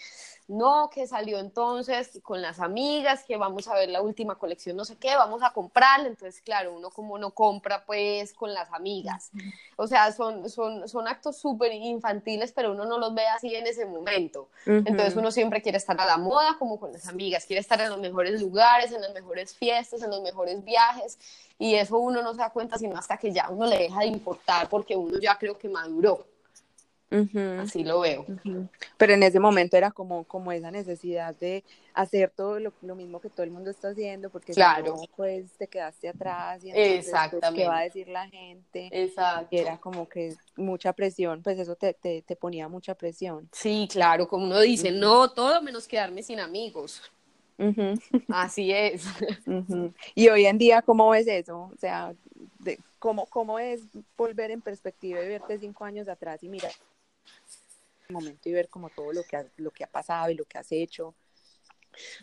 no, que salió entonces con las amigas, que vamos a ver la última colección, no sé qué, vamos a comprarla. Entonces, claro, uno como no compra pues con las amigas. O sea, son, son, son actos súper infantiles, pero uno no los ve así en ese momento. Entonces uno siempre quiere estar a la moda como con las amigas, quiere estar en los mejores lugares, en las mejores fiestas, en los mejores viajes. Y eso uno no se da cuenta sino hasta que ya uno le deja de importar porque uno ya creo que maduró. Así lo veo. Pero en ese momento era como, como esa necesidad de hacer todo lo, mismo que todo el mundo está haciendo, porque claro. pues te quedaste atrás y entonces, pues, Exactamente. ¿qué va a decir la gente? Exacto. Y era como que mucha presión, pues eso te, te, ponía mucha presión. Sí, claro, como uno dice, no, todo menos quedarme sin amigos. Así es. Y hoy en día, ¿cómo ves eso? O sea, de, ¿cómo, ¿cómo es volver en perspectiva y verte cinco años atrás y mirar momento y ver como todo lo que, ha, lo que ha pasado y lo que has hecho?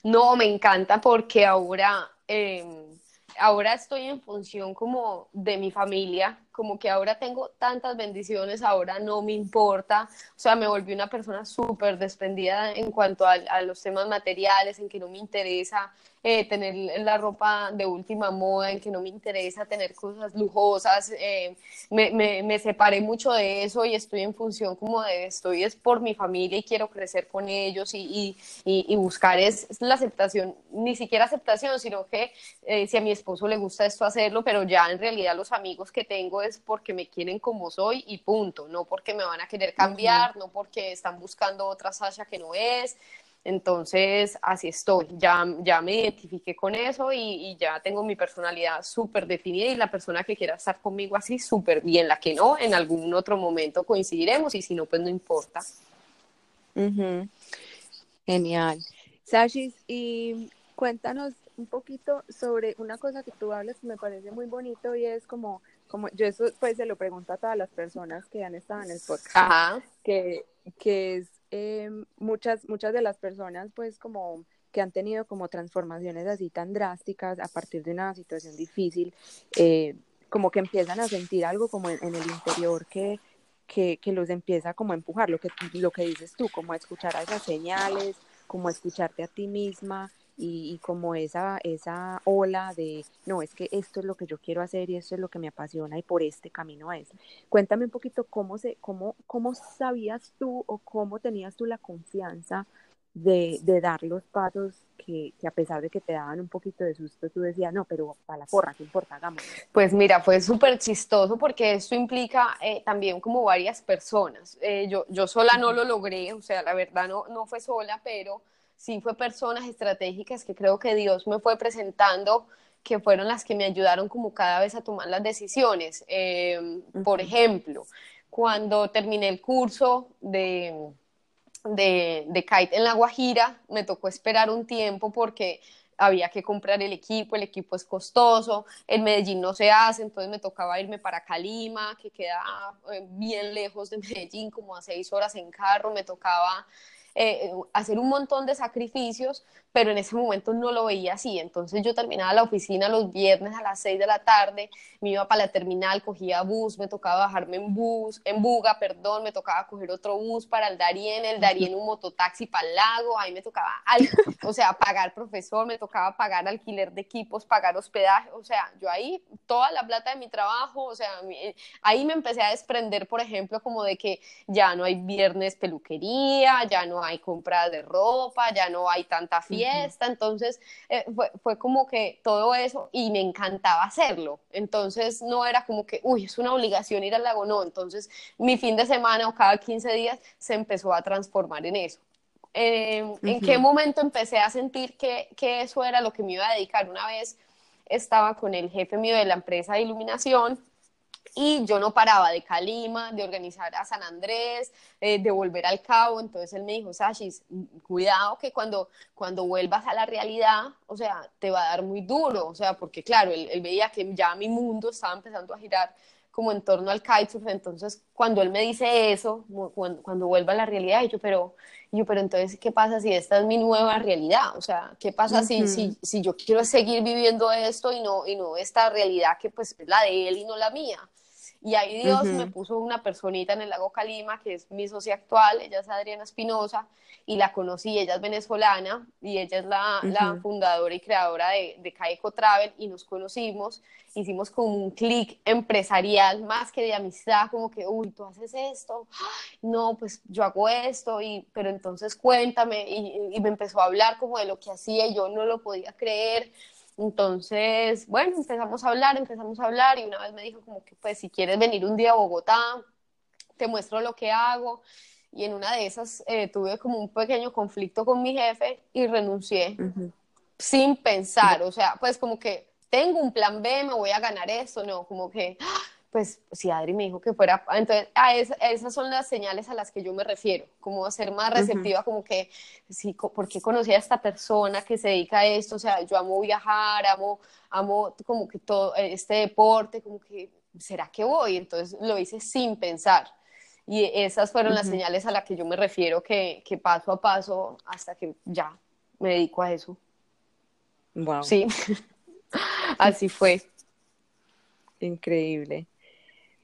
No, me encanta porque ahora, em, ahora estoy en función como de mi familia, como que ahora tengo tantas bendiciones, ahora no me importa, o sea, me volví una persona súper desprendida en cuanto a, los temas materiales, en que no me interesa eh, tener la ropa de última moda, en que no me interesa tener cosas lujosas, eh, me, me, me, separé mucho de eso y estoy en función como de estoy es por mi familia y quiero crecer con ellos y, y, y buscar es, la aceptación, ni siquiera aceptación, sino que eh, si a mi esposo le gusta esto hacerlo, pero ya en realidad los amigos que tengo es porque me quieren como soy y punto, no porque me van a querer cambiar, uh -huh. no porque están buscando otra Sasha que no es. Entonces, así estoy, ya, ya me identifiqué con eso y, y ya tengo mi personalidad súper definida y la persona que quiera estar conmigo así súper bien, la que no, en algún otro momento coincidiremos y si no, pues no importa. Uh -huh. Genial. Sashis, y cuéntanos un poquito sobre una cosa que tú hablas que me parece muy bonito y es como, como yo eso pues se lo pregunto a todas las personas que han estado en el podcast, Ajá. que, que es eh, muchas, muchas de las personas pues como que han tenido como transformaciones así tan drásticas a partir de una situación difícil, eh, como que empiezan a sentir algo como en, en el interior que, que, que, los empieza como a empujar, lo que, lo que dices tú, como a escuchar a esas señales, como a escucharte a ti misma y, y, como esa, esa ola de, no, es que esto es lo que yo quiero hacer y esto es lo que me apasiona y por este camino es. Cuéntame un poquito cómo, se, cómo, cómo sabías tú o cómo tenías tú la confianza de, de dar los pasos que, que, a pesar de que te daban un poquito de susto, tú decías, no, pero para la porra, ¿qué importa? Hagamos. Pues mira, fue súper chistoso porque esto implica eh, también como varias personas. Eh, yo, yo sola no lo logré, o sea, la verdad no, no fue sola, pero sí fue personas estratégicas que creo que Dios me fue presentando que fueron las que me ayudaron como cada vez a tomar las decisiones. Eh, uh -huh. Por ejemplo, cuando terminé el curso de, de, de kite en La Guajira, me tocó esperar un tiempo porque había que comprar el equipo, el equipo es costoso, en Medellín no se hace, entonces me tocaba irme para Calima, que queda bien lejos de Medellín, como a seis horas en carro, me tocaba eh, hacer un montón de sacrificios, pero en ese momento no lo veía así. Entonces yo terminaba la oficina los viernes a las 6 de la tarde, me iba para la terminal, cogía bus, me tocaba bajarme en bus, en Buga, perdón, me tocaba coger otro bus para el Darién, el Darién un mototaxi para el lago, ahí me tocaba, o sea, pagar profesor, me tocaba pagar alquiler de equipos, pagar hospedaje, o sea, yo ahí toda la plata de mi trabajo, o sea, ahí me empecé a desprender, por ejemplo, como de que ya no hay viernes peluquería, ya no hay compras de ropa, ya no hay tanta fiesta, entonces eh, fue, fue, como que todo eso y me encantaba hacerlo, entonces no era como que, uy, es una obligación ir al lago, no, entonces mi fin de semana o cada 15 días se empezó a transformar en eso. Eh, uh -huh. ¿En qué momento empecé a sentir que, que eso era lo que me iba a dedicar? Una vez estaba con el jefe mío de la empresa de iluminación y yo no paraba de Calima, de organizar a San Andrés, eh, de volver al Cabo, entonces él me dijo, Sashis, cuidado que cuando, cuando vuelvas a la realidad, o sea, te va a dar muy duro, o sea, porque claro, él, él veía que ya mi mundo estaba empezando a girar como en torno al kitesurf, entonces cuando él me dice eso, cuando, cuando vuelva a la realidad, yo, pero, yo, pero entonces, ¿qué pasa si esta es mi nueva realidad? O sea, ¿qué pasa uh -huh. si, si, si yo quiero seguir viviendo esto y no, y no esta realidad que pues es la de él y no la mía? Y ahí Dios uh -huh. me puso una personita en el lago Calima, que es mi socia actual, ella es Adriana Espinosa, y la conocí, ella es venezolana, y ella es la, uh -huh. la fundadora y creadora de, de Caeco Travel, y nos conocimos, hicimos como un clic empresarial, más que de amistad, como que, uy, tú haces esto, no, pues yo hago esto, y, pero entonces cuéntame, y, y me empezó a hablar como de lo que hacía, y yo no lo podía creer, entonces, bueno, empezamos a hablar, empezamos a hablar y una vez me dijo como que pues si quieres venir un día a Bogotá, te muestro lo que hago. Y en una de esas eh, tuve como un pequeño conflicto con mi jefe y renuncié uh -huh. sin pensar, o sea, pues como que tengo un plan B, me voy a ganar esto, no, como que, pues si Adri me dijo que fuera, entonces a esas son las señales a las que yo me refiero, como ser más receptiva, como que, sí, porque conocí a esta persona que se dedica a esto, o sea, yo amo viajar, amo, amo como que todo este deporte, como que, ¿será que voy? Entonces lo hice sin pensar. Y esas fueron las señales a las que yo me refiero, que, que paso a paso, hasta que ya me dedico a eso. Wow. Sí, así fue. Increíble.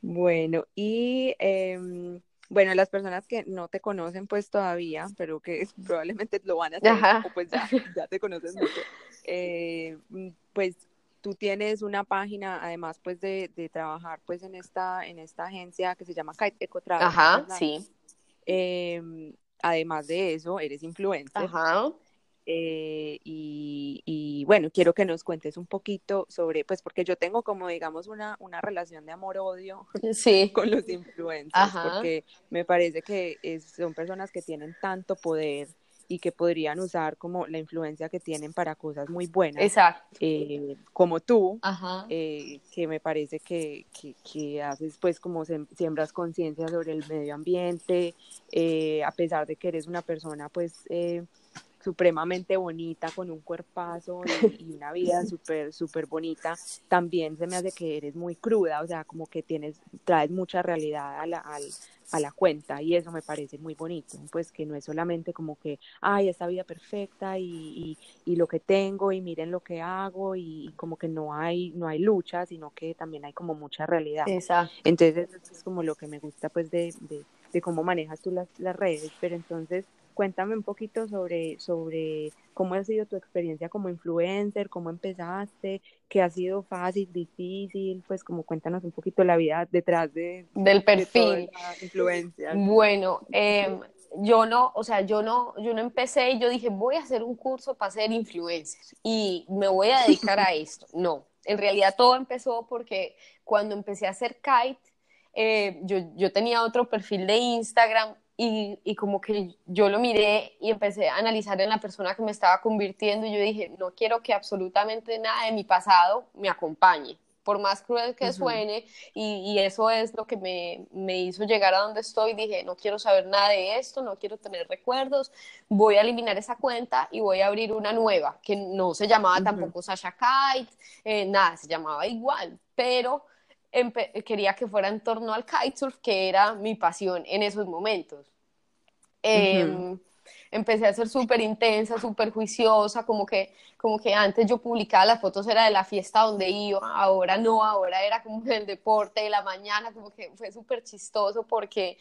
Bueno, y em, bueno, las personas que no te conocen pues todavía, pero que probablemente lo van a hacer, o pues ya, te conoces mucho, eh, mm, pues tú tienes una página, además pues de, trabajar pues en esta, en esta agencia que se llama Kite Eco Travel. Ajá, sí. Em, además de eso, eres influencer. Ajá. Eh, y, bueno, quiero que nos cuentes un poquito sobre, pues porque yo tengo como digamos una, una relación de amor-odio sí. con los influencers, porque me parece que son personas que tienen tanto poder y que podrían usar como la influencia que tienen para cosas muy buenas. Exacto. Eh, como tú, eh, que me parece que, que, haces pues como siembras conciencia sobre el medio ambiente, a pesar de que eres una persona pues supremamente bonita, con un cuerpazo y, una vida súper, súper bonita, también se me hace que eres muy cruda, o sea, como que tienes, traes mucha realidad a la, a, la cuenta y eso me parece muy bonito, pues que no es solamente como que, ay, esta vida perfecta y, y, lo que tengo y miren lo que hago y, como que no hay, no hay lucha, sino que también hay como mucha realidad. Exacto. Entonces, eso es como lo que me gusta pues de, de, de cómo manejas tú las, las redes, pero entonces Cuéntame un poquito sobre, sobre cómo ha sido tu experiencia como influencer, cómo empezaste, qué ha sido fácil, difícil, pues como cuéntanos un poquito la vida detrás de, del perfil. De influencia. Bueno, em, yo no, o sea, yo no, yo no empecé y yo dije, voy a hacer un curso para ser influencer y me voy a dedicar a esto. No, en realidad todo empezó porque cuando empecé a hacer kite, eh, yo, yo tenía otro perfil de Instagram y, y, como que yo lo miré y empecé a analizar en la persona que me estaba convirtiendo y yo dije, no quiero que absolutamente nada de mi pasado me acompañe, por más cruel que suene, y, y, eso es lo que me, me, hizo llegar a donde estoy, dije, no quiero saber nada de esto, no quiero tener recuerdos, voy a eliminar esa cuenta y voy a abrir una nueva, que no se llamaba tampoco Sasha Kite, eh, nada, se llamaba igual, pero quería que fuera en torno al kitesurf, que era mi pasión en esos momentos. Em, empecé a ser súper intensa, súper juiciosa, como que, como que antes yo publicaba las fotos era de la fiesta donde iba, ahora no, ahora era como del deporte de la mañana, como que fue súper chistoso porque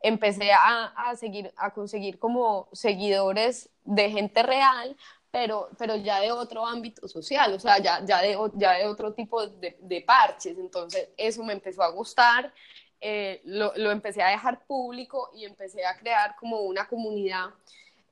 empecé a, a, seguir, a conseguir como seguidores de gente real, pero, pero ya de otro ámbito social, o sea, ya, ya, de, ya de otro tipo de, de parches. Entonces, eso me empezó a gustar, eh, lo, lo, empecé a dejar público y empecé a crear como una comunidad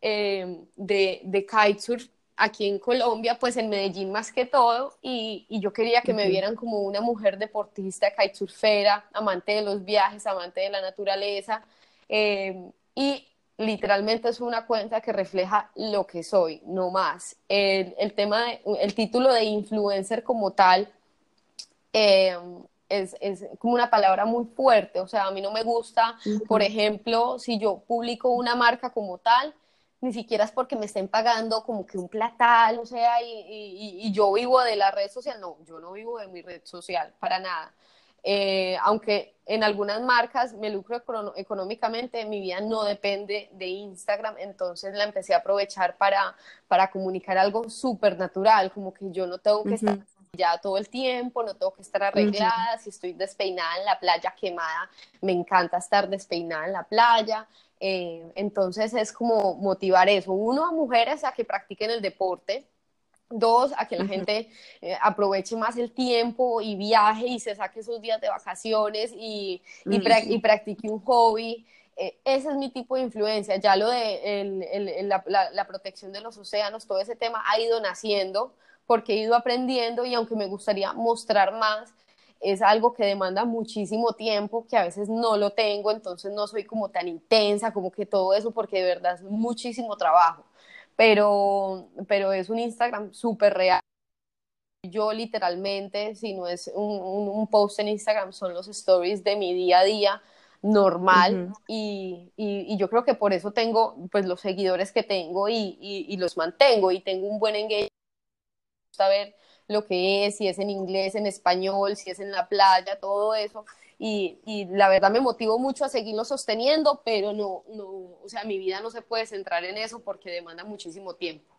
eh, de, de kitesurf aquí en Colombia, pues en Medellín más que todo, y, y yo quería que me vieran como una mujer deportista, kitesurfera, amante de los viajes, amante de la naturaleza, eh, y literalmente es una cuenta que refleja lo que soy, no más. El, el tema, el título de influencer como tal eh, es, es, como una palabra muy fuerte, o sea, a mí no me gusta, por ejemplo, si yo publico una marca como tal, ni siquiera es porque me estén pagando como que un platal, o sea, y, y, y yo vivo de la red social, no, yo no vivo de mi red social, para nada. Eh, aunque en algunas marcas me lucro económicamente, mi vida no depende de Instagram, entonces la empecé a aprovechar para, para comunicar algo súper natural, como que yo no tengo que estar ya todo el tiempo, no tengo que estar arreglada, si estoy despeinada en la playa quemada, me encanta estar despeinada en la playa. Eh, entonces es como motivar eso, uno a mujeres a que practiquen el deporte, Dos, a que la gente eh, aproveche más el tiempo y viaje y se saque esos días de vacaciones y, y, practique un hobby. Eh, ese es mi tipo de influencia. Ya lo de el, la, la, protección de los océanos, todo ese tema ha ido naciendo porque he ido aprendiendo y aunque me gustaría mostrar más, es algo que demanda muchísimo tiempo, que a veces no lo tengo, entonces no soy como tan intensa, como que todo eso, porque de verdad es muchísimo trabajo pero, pero es un Instagram súper real yo literalmente, si no es un, post en Instagram, son los stories de mi día a día normal y, y, yo creo que por eso tengo pues los seguidores que tengo y, y los mantengo y tengo un buen engagement. Saber lo que es, si es en inglés, en español, si es en la playa, todo eso. Y, y, la verdad me motivo mucho a seguirlo sosteniendo, pero no, no, o sea, mi vida no se puede centrar en eso porque demanda muchísimo tiempo.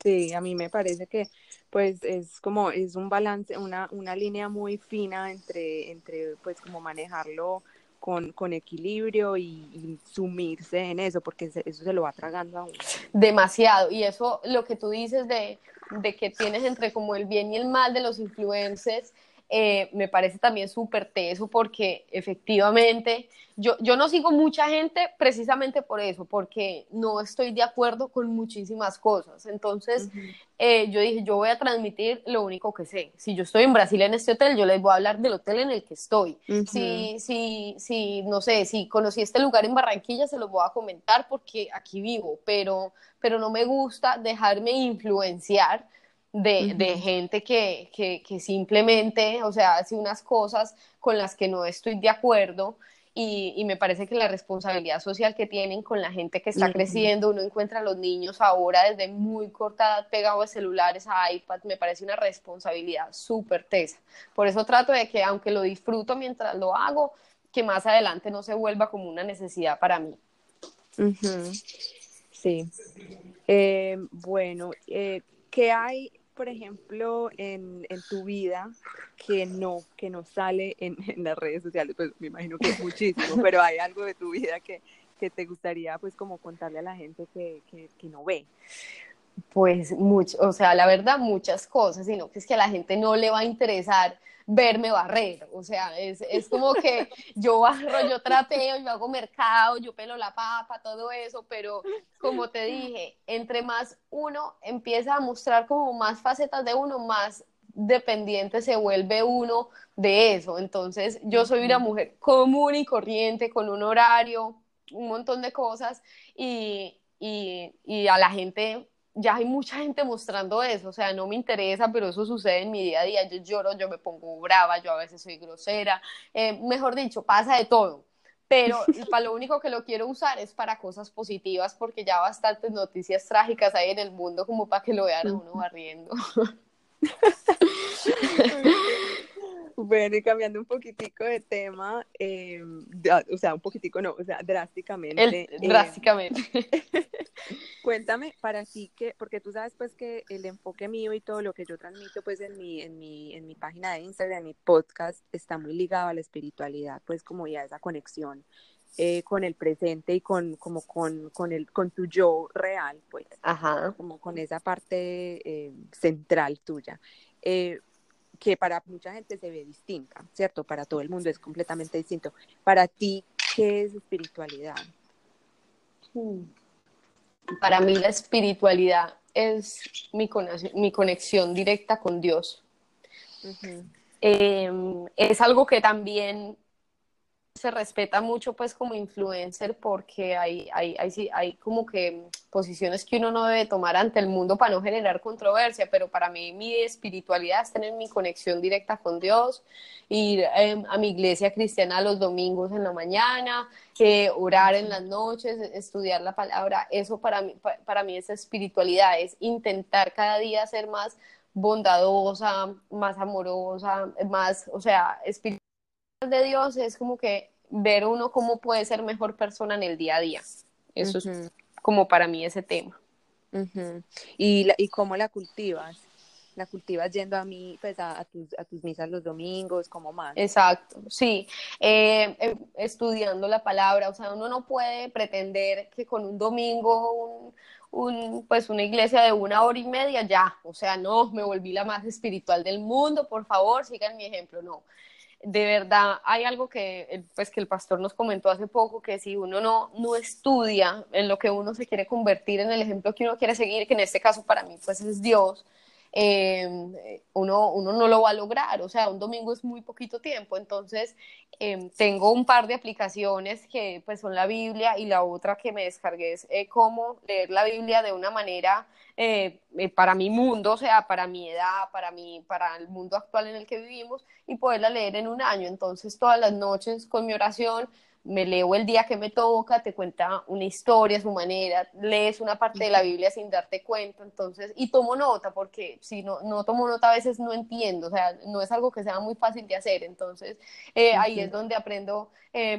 Sí, a mí me parece que pues es como, es un balance, una, una línea muy fina entre, entre pues como manejarlo con, con equilibrio y, sumirse en eso, porque eso se lo va tragando a uno. Demasiado, y eso lo que tú dices de, de que tienes entre como el bien y el mal de los influencers, eh, me parece también súper teso porque efectivamente yo, yo no sigo mucha gente precisamente por eso, porque no estoy de acuerdo con muchísimas cosas. Entonces eh, yo dije, yo voy a transmitir lo único que sé. Si yo estoy en Brasil en este hotel, yo les voy a hablar del hotel en el que estoy. si, si, si, no sé, si conocí este lugar en Barranquilla, se los voy a comentar porque aquí vivo, pero, pero no me gusta dejarme influenciar de, gente que, que, simplemente, o sea, hace unas cosas con las que no estoy de acuerdo y, me parece que la responsabilidad social que tienen con la gente que está creciendo, uno encuentra a los niños ahora desde muy corta edad pegados a celulares, a iPad, me parece una responsabilidad súper tesa. Por eso trato de que, aunque lo disfruto mientras lo hago, que más adelante no se vuelva como una necesidad para mí. Sí. Eh, bueno, eh, ¿qué hay por ejemplo, en, en, tu vida que no, que no sale en, en, las redes sociales? Pues me imagino que es muchísimo, pero hay algo de tu vida que, que te gustaría pues como contarle a la gente que, que, que no ve. Pues mucho, o sea, la verdad muchas cosas, sino que es que a la gente no le va a interesar verme barrer, o sea, es, es como que yo barro, yo trapeo, yo hago mercado, yo pelo la papa, todo eso, pero como te dije, entre más uno empieza a mostrar como más facetas de uno, más dependiente se vuelve uno de eso. Entonces, yo soy una mujer común y corriente, con un horario, un montón de cosas, y, y, y a la gente ya hay mucha gente mostrando eso, o sea, no me interesa, pero eso sucede en mi día a día, yo lloro, yo me pongo brava, yo a veces soy grosera, eh, mejor dicho, pasa de todo, pero para lo único que lo quiero usar es para cosas positivas, porque ya bastantes noticias trágicas hay en el mundo como para que lo vean a uno barriendo. Bueno, y cambiando un poquitico de tema, eh, o sea, un poquitico no, o sea, drásticamente. Eh, drásticamente. cuéntame para ti que, porque tú sabes pues que el enfoque mío y todo lo que yo transmito pues en mi, en mi, en mi página de Instagram, en mi podcast, está muy ligado a la espiritualidad, pues como ya esa conexión eh, con el presente y con, como con, con, el, con tu yo real, pues. Ajá. Como con esa parte central tuya. Eh, que para mucha gente se ve distinta, ¿cierto? Para todo el mundo es completamente distinto. Para ti, ¿qué es espiritualidad? Hmm. Para mí la espiritualidad es mi, conexión, directa con Dios. Em, es algo que también se respeta mucho pues como influencer porque hay, hay, hay, hay, como que posiciones que uno no debe tomar ante el mundo para no generar controversia, pero para mí mi espiritualidad es tener mi conexión directa con Dios, ir em, a mi iglesia cristiana los domingos en la mañana, eh, orar en las noches, estudiar la palabra, eso para mí, para mí es espiritualidad, es intentar cada día ser más bondadosa, más amorosa, más, o sea, espiritual de Dios es como que ver uno cómo puede ser mejor persona en el día a día. Eso es como para mí ese tema. ¿Y, ¿Y cómo la cultivas? ¿La cultivas yendo a mí, pues a, tus, a tus misas los domingos, como más? Exacto, sí. Eh, em, estudiando la palabra, o sea, uno no puede pretender que con un domingo, un, un, pues una iglesia de una hora y media, ya, o sea, no, me volví la más espiritual del mundo, por favor, sigan mi ejemplo, no de verdad hay algo que, pues, que el pastor nos comentó hace poco, que si uno no, no estudia en lo que uno se quiere convertir, en el ejemplo que uno quiere seguir, que en este caso para mí pues es Dios, em, uno, uno no lo va a lograr, o sea, un domingo es muy poquito tiempo, entonces em, tengo un par de aplicaciones que pues son la Biblia y la otra que me descargué es eh, cómo leer la Biblia de una manera eh, eh, para mi mundo, o sea, para mi edad, para, mi, para el mundo actual en el que vivimos y poderla leer en un año. Entonces, todas las noches con mi oración, me leo el día que me toca, te cuenta una historia, su manera, lees una parte de la Biblia sin darte cuenta, entonces, y tomo nota, porque si no, no tomo nota a veces no entiendo, o sea, no es algo que sea muy fácil de hacer, entonces eh, ahí es donde aprendo,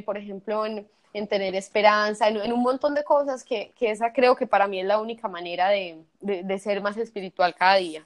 por ejemplo, en en tener esperanza, en, un montón de cosas que, que, esa creo que para mí es la única manera de, de, ser más espiritual cada día.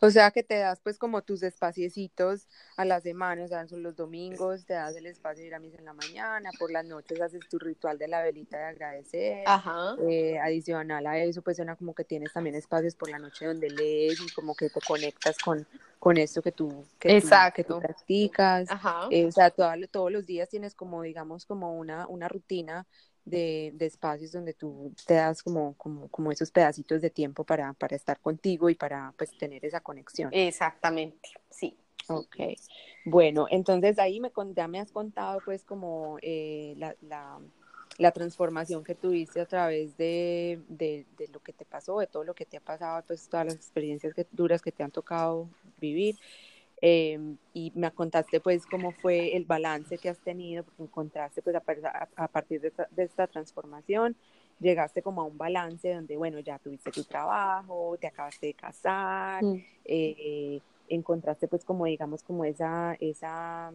O sea que te das pues como tus espaciecitos a la semana, o sea, son los domingos, te das el espacio de ir a misa en la mañana, por las noches haces tu ritual de la velita de agradecer. Ajá. Eh, adicional a eso, pues suena como que tienes también espacios por la noche donde lees y como que te conectas con, con esto que tú, que, tú, practicas. Ajá. Eh, o sea, todos los días tienes como, digamos, como una, una rutina de, espacios donde tú te das como, como, como esos pedacitos de tiempo para, para estar contigo y para pues tener esa conexión. Exactamente, sí. Ok, bueno, entonces ahí me, ya me has contado pues como eh, la, la, la, transformación que tuviste a través de, de, de, lo que te pasó, de todo lo que te ha pasado, pues todas las experiencias que, duras que te han tocado vivir. Em, y me contaste pues cómo fue el balance que has tenido, porque encontraste pues a, partir de esta, transformación, llegaste como a un balance donde, bueno, ya tuviste tu trabajo, te acabaste de casar, mm. eh, encontraste pues como digamos como esa, esa,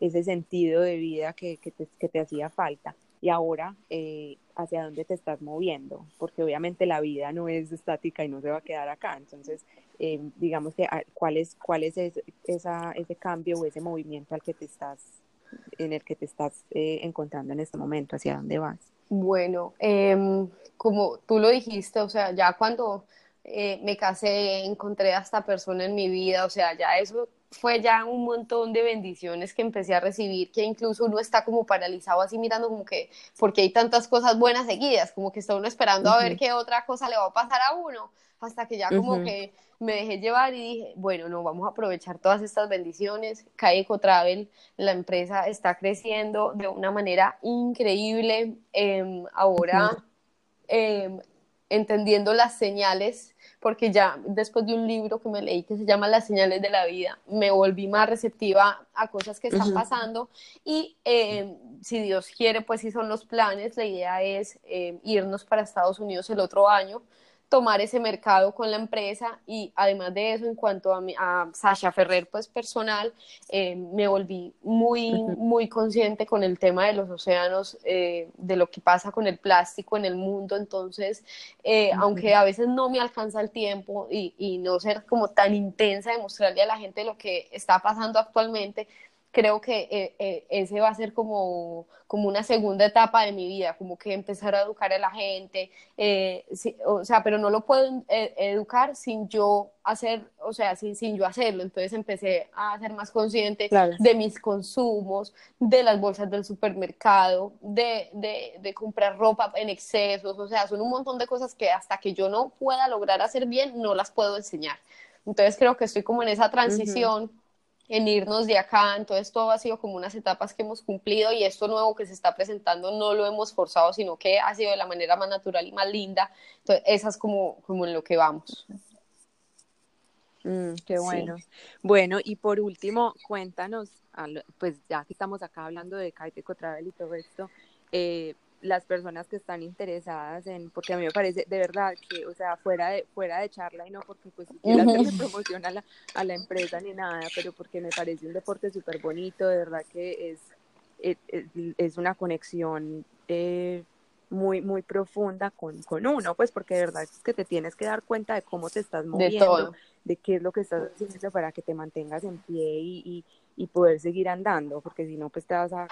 ese sentido de vida que, que, te, que te hacía falta. Y ahora eh, hacia dónde te estás moviendo, porque obviamente la vida no es estática y no se va a quedar acá, entonces eh, digamos que ah, cuál es, cuál es ese, esa, ese cambio o ese movimiento al que te estás, en el que te estás eh, encontrando en este momento, hacia dónde vas. Bueno, em, como tú lo dijiste, o sea, ya cuando me casé, encontré a esta persona en mi vida, o sea, ya eso fue ya un montón de bendiciones que empecé a recibir, que incluso uno está como paralizado así mirando como que, porque hay tantas cosas buenas seguidas, como que está uno esperando a ver qué otra cosa le va a pasar a uno, hasta que ya como que me dejé llevar y dije, bueno, no, vamos a aprovechar todas estas bendiciones. Eco Travel, la empresa está creciendo de una manera increíble. Em, ahora, em, entendiendo las señales porque ya después de un libro que me leí que se llama Las señales de la vida, me volví más receptiva a cosas que están pasando y eh, si Dios quiere, pues si son los planes, la idea es eh, irnos para Estados Unidos el otro año tomar ese mercado con la empresa y además de eso, en cuanto a, a Sasha Ferrer, pues personal, eh, me volví muy, muy consciente con el tema de los océanos, eh, de lo que pasa con el plástico en el mundo, entonces, eh, aunque a veces no me alcanza el tiempo y, y no ser como tan intensa de mostrarle a la gente lo que está pasando actualmente, creo que eh, eh, ese va a ser como, como una segunda etapa de mi vida, como que empezar a educar a la gente, eh, o sea, pero no lo puedo educar sin yo hacer, o sea, sin, sin yo hacerlo, entonces empecé a ser más consciente de mis consumos, de las bolsas del supermercado, de, de, de, comprar ropa en excesos, o sea, son un montón de cosas que hasta que yo no pueda lograr hacer bien, no las puedo enseñar. Entonces creo que estoy como en esa transición en irnos de acá, entonces todo ha sido como unas etapas que hemos cumplido y esto nuevo que se está presentando no lo hemos forzado, sino que ha sido de la manera más natural y más linda, entonces esa es como, como en lo que vamos. Mm, qué bueno. Bueno, y por último, cuéntanos, pues ya que estamos acá hablando de Kaiteco Travel y todo esto, eh, las personas que están interesadas en, porque a mí me parece de verdad que, o sea, fuera de, fuera de charla y no porque pues quiera hacerle promoción a la, a la empresa ni nada, pero porque me parece un deporte súper bonito, de verdad que es, es, es una conexión eh, muy, muy profunda con, con uno, pues porque de verdad es que te tienes que dar cuenta de cómo te estás moviendo, de, qué es lo que estás haciendo para que te mantengas en pie y, y, y poder seguir andando, porque si no, pues te vas a,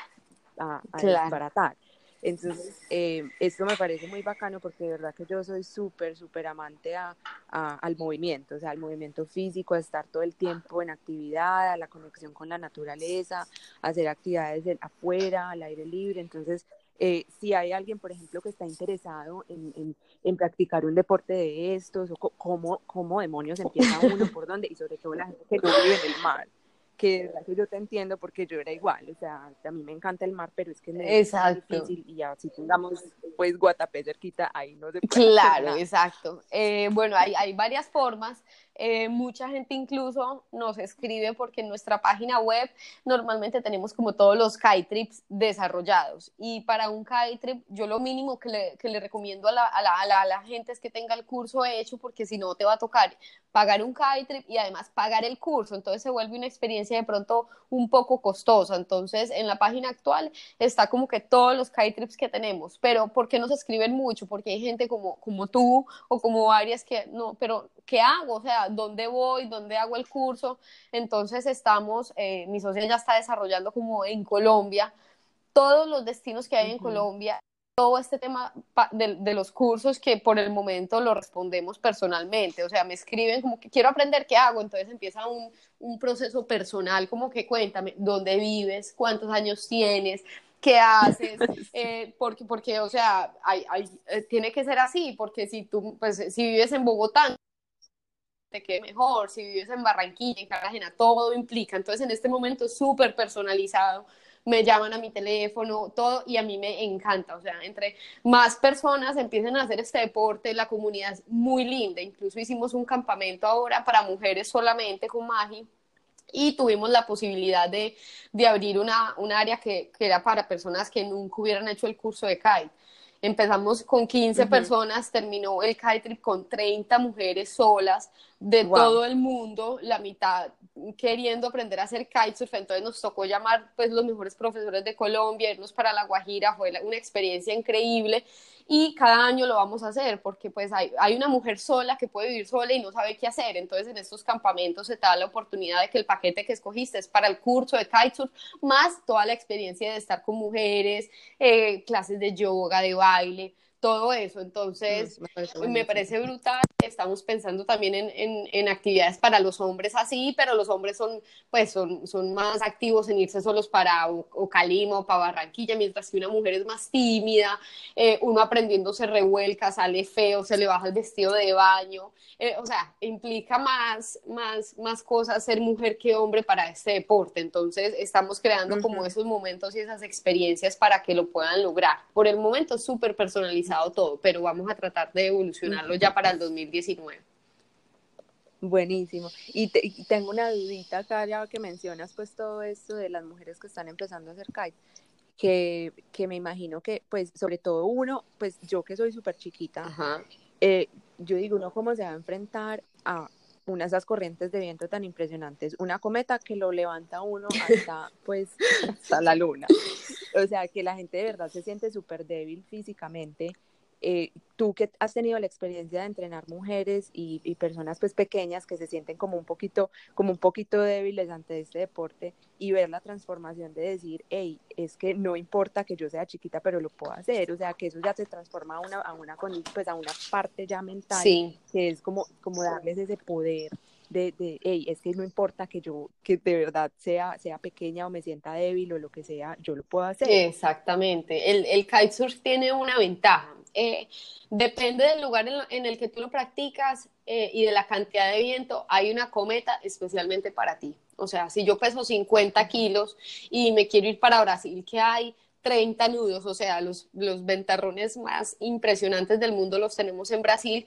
a, a desbaratar. Entonces, eh, esto me parece muy bacano porque de verdad que yo soy súper, súper amante a, al movimiento, o sea, al movimiento físico, a estar todo el tiempo en actividad, a la conexión con la naturaleza, a hacer actividades afuera, al aire libre. Entonces, eh, si hay alguien, por ejemplo, que está interesado en, en, practicar un deporte de estos, o cómo, cómo demonios empieza uno, por dónde, y sobre todo la gente que no vive en el mar que yo te entiendo porque yo era igual, o sea, a mí me encanta el mar, pero es que es difícil y ya si tengamos pues Guatapé cerquita, ahí no se puede Claro, exacto. Eh, bueno, hay, hay varias formas. Eh, mucha gente incluso nos escribe porque en nuestra página web normalmente tenemos como todos los kite trips desarrollados y para un kite trip yo lo mínimo que le, que le recomiendo a la, a, la, a, la, gente es que tenga el curso hecho porque si no te va a tocar pagar un kite trip y además pagar el curso, entonces se vuelve una experiencia de pronto un poco costosa, entonces en la página actual está como que todos los kite trips que tenemos, pero ¿por qué nos escriben mucho? Porque hay gente como, como tú o como varias que no, pero ¿qué hago? O sea, ¿dónde voy? ¿Dónde hago el curso? Entonces estamos, eh, mi socia ya está desarrollando como en Colombia. Todos los destinos que hay en Colombia, todo este tema de, los cursos que por el momento lo respondemos personalmente, o sea, me escriben como que quiero aprender qué hago, entonces empieza un, un proceso personal, como que cuéntame dónde vives, cuántos años tienes, qué haces, eh, porque, porque, o sea, hay, hay, eh, tiene que ser así, porque si tú, pues, si vives en Bogotá, que mejor, si vives en Barranquilla, en Cartagena, todo implica. Entonces, en este momento súper personalizado. Me llaman a mi teléfono, todo, y a mí me encanta. O sea, entre más personas empiecen a hacer este deporte, la comunidad es muy linda. Incluso hicimos un campamento ahora para mujeres solamente con Magi y tuvimos la posibilidad de, de abrir una, un área que, que, era para personas que nunca hubieran hecho el curso de kite. Empezamos con 15 personas, terminó el kite trip con 30 mujeres solas de todo el mundo, la mitad queriendo aprender a hacer kitesurf, entonces nos tocó llamar pues los mejores profesores de Colombia, irnos para La Guajira, fue una experiencia increíble y cada año lo vamos a hacer porque pues hay, hay, una mujer sola que puede vivir sola y no sabe qué hacer, entonces en estos campamentos se te da la oportunidad de que el paquete que escogiste es para el curso de kitesurf, más toda la experiencia de estar con mujeres, eh, clases de yoga, de baile, todo eso. Entonces, me parece, brutal. Estamos pensando también en, en, actividades para los hombres así, pero los hombres son, pues, son, son más activos en irse solos para Ocalima o para Barranquilla, mientras que una mujer es más tímida, eh, uno aprendiendo se revuelca, sale feo, se le baja el vestido de baño. Eh, o sea, implica más, más, más cosas ser mujer que hombre para este deporte. Entonces, estamos creando como esos momentos y esas experiencias para que lo puedan lograr. Por el momento, súper personalizado todo, pero vamos a tratar de evolucionarlo ya para el 2019. Buenísimo. Y, tengo una dudita acá, ya que mencionas pues todo esto de las mujeres que están empezando a hacer kite, que, que me imagino que pues sobre todo uno, pues yo que soy súper chiquita, eh, yo digo, uno cómo se va a enfrentar a unas esas corrientes de viento tan impresionantes, una cometa que lo levanta uno hasta pues hasta la luna. O sea, que la gente de verdad se siente súper débil físicamente. Eh, tú que has tenido la experiencia de entrenar mujeres y, personas pues pequeñas que se sienten como un poquito como un poquito débiles ante este deporte y ver la transformación de decir hey es que no importa que yo sea chiquita pero lo puedo hacer o sea que eso ya se transforma a una a una pues a una parte ya mental que es como como darles ese poder de, de hey, es que no importa que yo, que de verdad sea, sea pequeña o me sienta débil o lo que sea, yo lo puedo hacer. Exactamente. El, el kitesurf tiene una ventaja. Eh, depende del lugar en, el que tú lo practicas eh, y de la cantidad de viento, hay una cometa especialmente para ti. O sea, si yo peso 50 kilos y me quiero ir para Brasil, que hay 30 nudos, o sea, los, los ventarrones más impresionantes del mundo los tenemos en Brasil,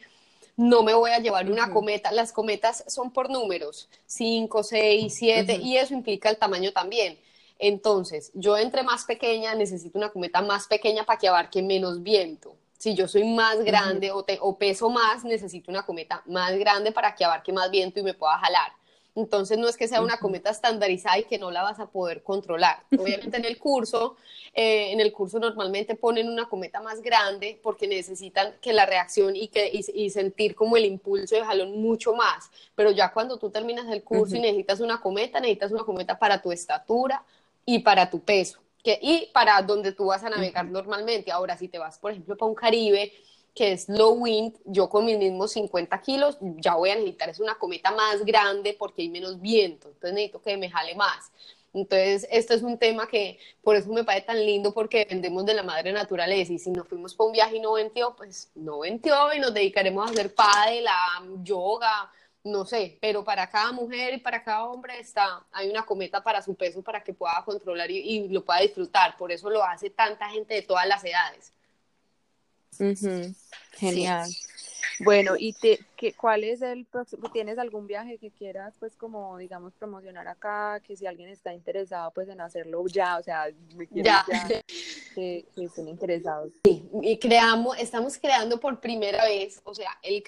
no me voy a llevar una cometa. Las cometas son por números, 5, 6, 7, y eso implica el tamaño también. Entonces, yo entre más pequeña necesito una cometa más pequeña para que abarque menos viento. Si yo soy más grande o, o peso más, necesito una cometa más grande para que abarque más viento y me pueda jalar. Entonces no es que sea una cometa estandarizada y que no la vas a poder controlar. Obviamente en el curso, eh, en el curso normalmente ponen una cometa más grande porque necesitan que la reacción y, que, y, sentir como el impulso de jalón mucho más. Pero ya cuando tú terminas el curso y necesitas una cometa, necesitas una cometa para tu estatura y para tu peso. Que, y para donde tú vas a navegar normalmente. Ahora, si te vas, por ejemplo, para un Caribe, que es low wind, yo con mis mismos 50 kilos ya voy a necesitar es una cometa más grande porque hay menos viento, entonces necesito que me jale más. Entonces, esto es un tema que por eso me parece tan lindo porque dependemos de la madre naturaleza y si nos fuimos para un viaje y no ventió, pues no ventió y nos dedicaremos a hacer la yoga, no sé, pero para cada mujer y para cada hombre está, hay una cometa para su peso para que pueda controlar y, lo pueda disfrutar. Por eso lo hace tanta gente de todas las edades. Genial. Bueno, ¿y te, qué, cuál es el próximo? ¿Tienes algún viaje que quieras, pues, como, digamos, promocionar acá? Que si alguien está interesado, pues, en hacerlo ya, o sea, ya, que, estén interesados. Sí, y creamos, estamos creando por primera vez, o sea, el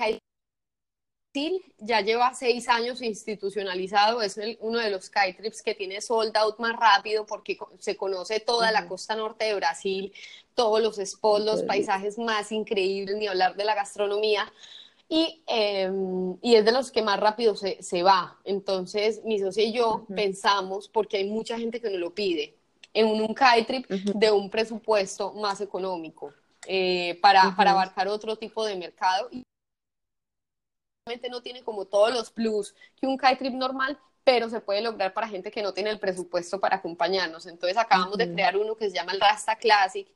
ya lleva seis años institucionalizado, es uno de los trips que tiene sold out más rápido porque se conoce toda la costa norte de Brasil, todos los spots, los paisajes más increíbles, ni hablar de la gastronomía. Y, em, y, es de los que más rápido se, se, va. Entonces, mi socio y yo pensamos, porque hay mucha gente que nos lo pide, en un, un trip de un presupuesto más económico eh, para, para abarcar otro tipo de mercado no tiene como todos los plus que un trip normal, pero se puede lograr para gente que no tiene el presupuesto para acompañarnos. Entonces acabamos de crear uno que se llama el Rasta Classic,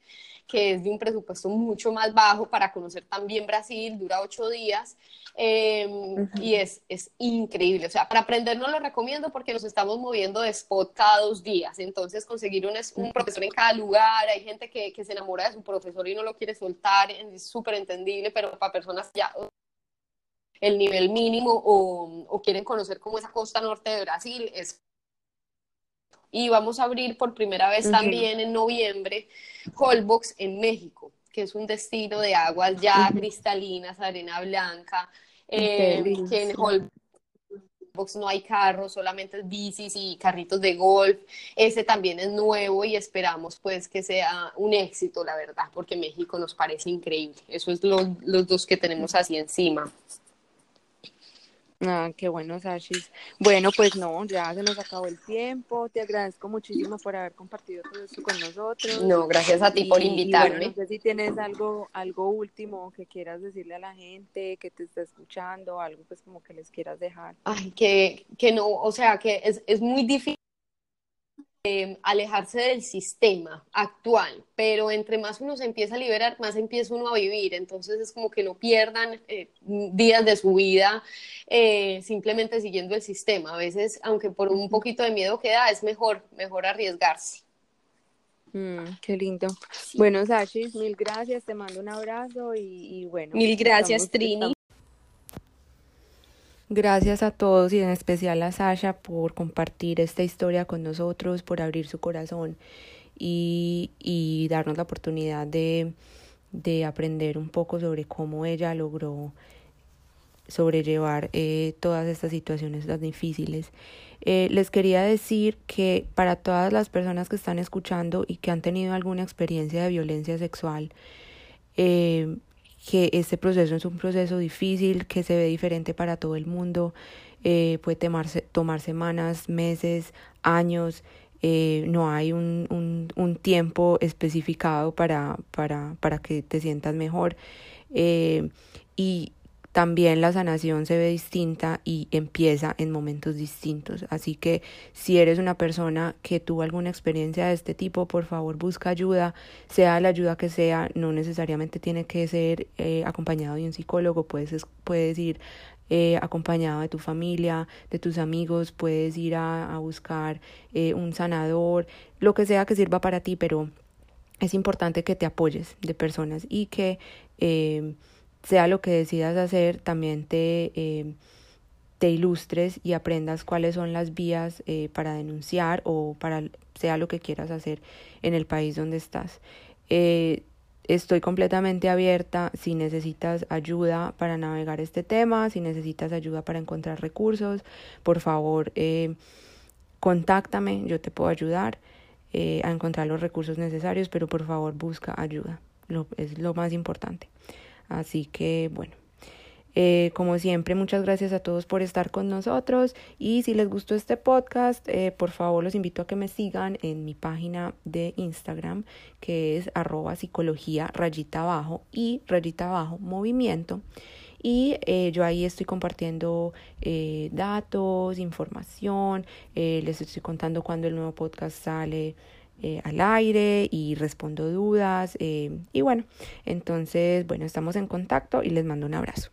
que es de un presupuesto mucho más bajo para conocer también Brasil, dura ocho días em, y es, es increíble. O sea, para aprender no lo recomiendo porque nos estamos moviendo de spot cada dos días. Entonces conseguir un, un profesor en cada lugar, hay gente que, que se enamora de su profesor y no lo quiere soltar, es súper entendible, pero para personas ya el nivel mínimo o, quieren conocer como esa costa norte de Brasil, es y vamos a abrir por primera vez también en noviembre Holbox en México, que es un destino de aguas ya cristalinas, arena blanca, eh, que en Holbox no hay carros, solamente bicis y carritos de golf. Ese también es nuevo y esperamos pues que sea un éxito, la verdad, porque México nos parece increíble. Eso es los dos que tenemos así encima. Ah, qué bueno, Sashis. Bueno, pues no, ya se nos acabó el tiempo. Te agradezco muchísimo por haber compartido todo esto con nosotros. No, gracias a ti por invitarme. no sé si tienes algo, algo último que quieras decirle a la gente que te está escuchando, algo pues como que les quieras dejar. Ay, que, que no, o sea, que es, es muy difícil Em, alejarse del sistema actual, pero entre más uno se empieza a liberar, más empieza uno a vivir, entonces es como que no pierdan eh, días de su vida eh, simplemente siguiendo el sistema. A veces, aunque por un poquito de miedo queda, es mejor, mejor arriesgarse. Mm, qué lindo. Bueno, Sachis, mil gracias, te mando un abrazo y, bueno. Mil gracias, Trini. Gracias a todos y en especial a Sasha por compartir esta historia con nosotros, por abrir su corazón y, darnos la oportunidad de, de, aprender un poco sobre cómo ella logró sobrellevar eh, todas estas situaciones tan difíciles. Eh, les quería decir que para todas las personas que están escuchando y que han tenido alguna experiencia de violencia sexual, eh, que este proceso es un proceso difícil, que se ve diferente para todo el mundo, eh, puede tomarse, tomar semanas, meses, años, eh, no hay un, un, un, tiempo especificado para, para, para que te sientas mejor. Eh, y también la sanación se ve distinta y empieza en momentos distintos. Así que si eres una persona que tuvo alguna experiencia de este tipo, por favor busca ayuda, sea la ayuda que sea, no necesariamente tiene que ser eh, acompañado de un psicólogo, puedes, puedes ir eh, acompañado de tu familia, de tus amigos, puedes ir a, buscar eh, un sanador, lo que sea que sirva para ti, pero es importante que te apoyes de personas y que sea lo que decidas hacer, también te, eh, te ilustres y aprendas cuáles son las vías eh, para denunciar o para sea lo que quieras hacer en el país donde estás. Eh, estoy completamente abierta si necesitas ayuda para navegar este tema, si necesitas ayuda para encontrar recursos, por favor contáctame, yo te puedo ayudar a encontrar los recursos necesarios, pero por favor busca ayuda, es lo más importante. Así que bueno. Eh, como siempre, muchas gracias a todos por estar con nosotros y si les gustó este podcast, eh, por favor los invito a que me sigan en mi página de Instagram que es arroba psicología rayita abajo y rayita abajo movimiento y eh, yo ahí estoy compartiendo datos, información, les estoy contando cuando el nuevo podcast sale al aire y respondo dudas y bueno, entonces bueno, estamos en contacto y les mando un abrazo.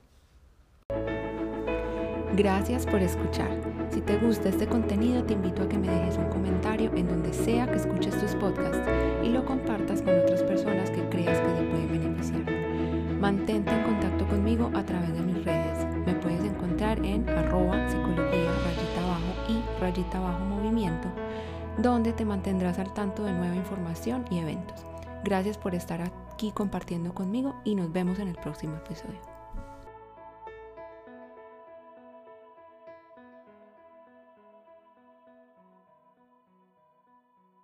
Gracias por escuchar. Si te gusta este contenido, te invito a que me dejes un comentario en donde sea que escuches tus podcasts y lo compartas con otras personas que creas que te pueden beneficiar. Mantente en contacto conmigo a través de mis redes. Me puedes encontrar en arroba psicología rayita abajo y rayita abajo movimiento, donde te mantendrás al tanto de nueva información y eventos. Gracias por estar aquí compartiendo conmigo y nos vemos en el próximo episodio.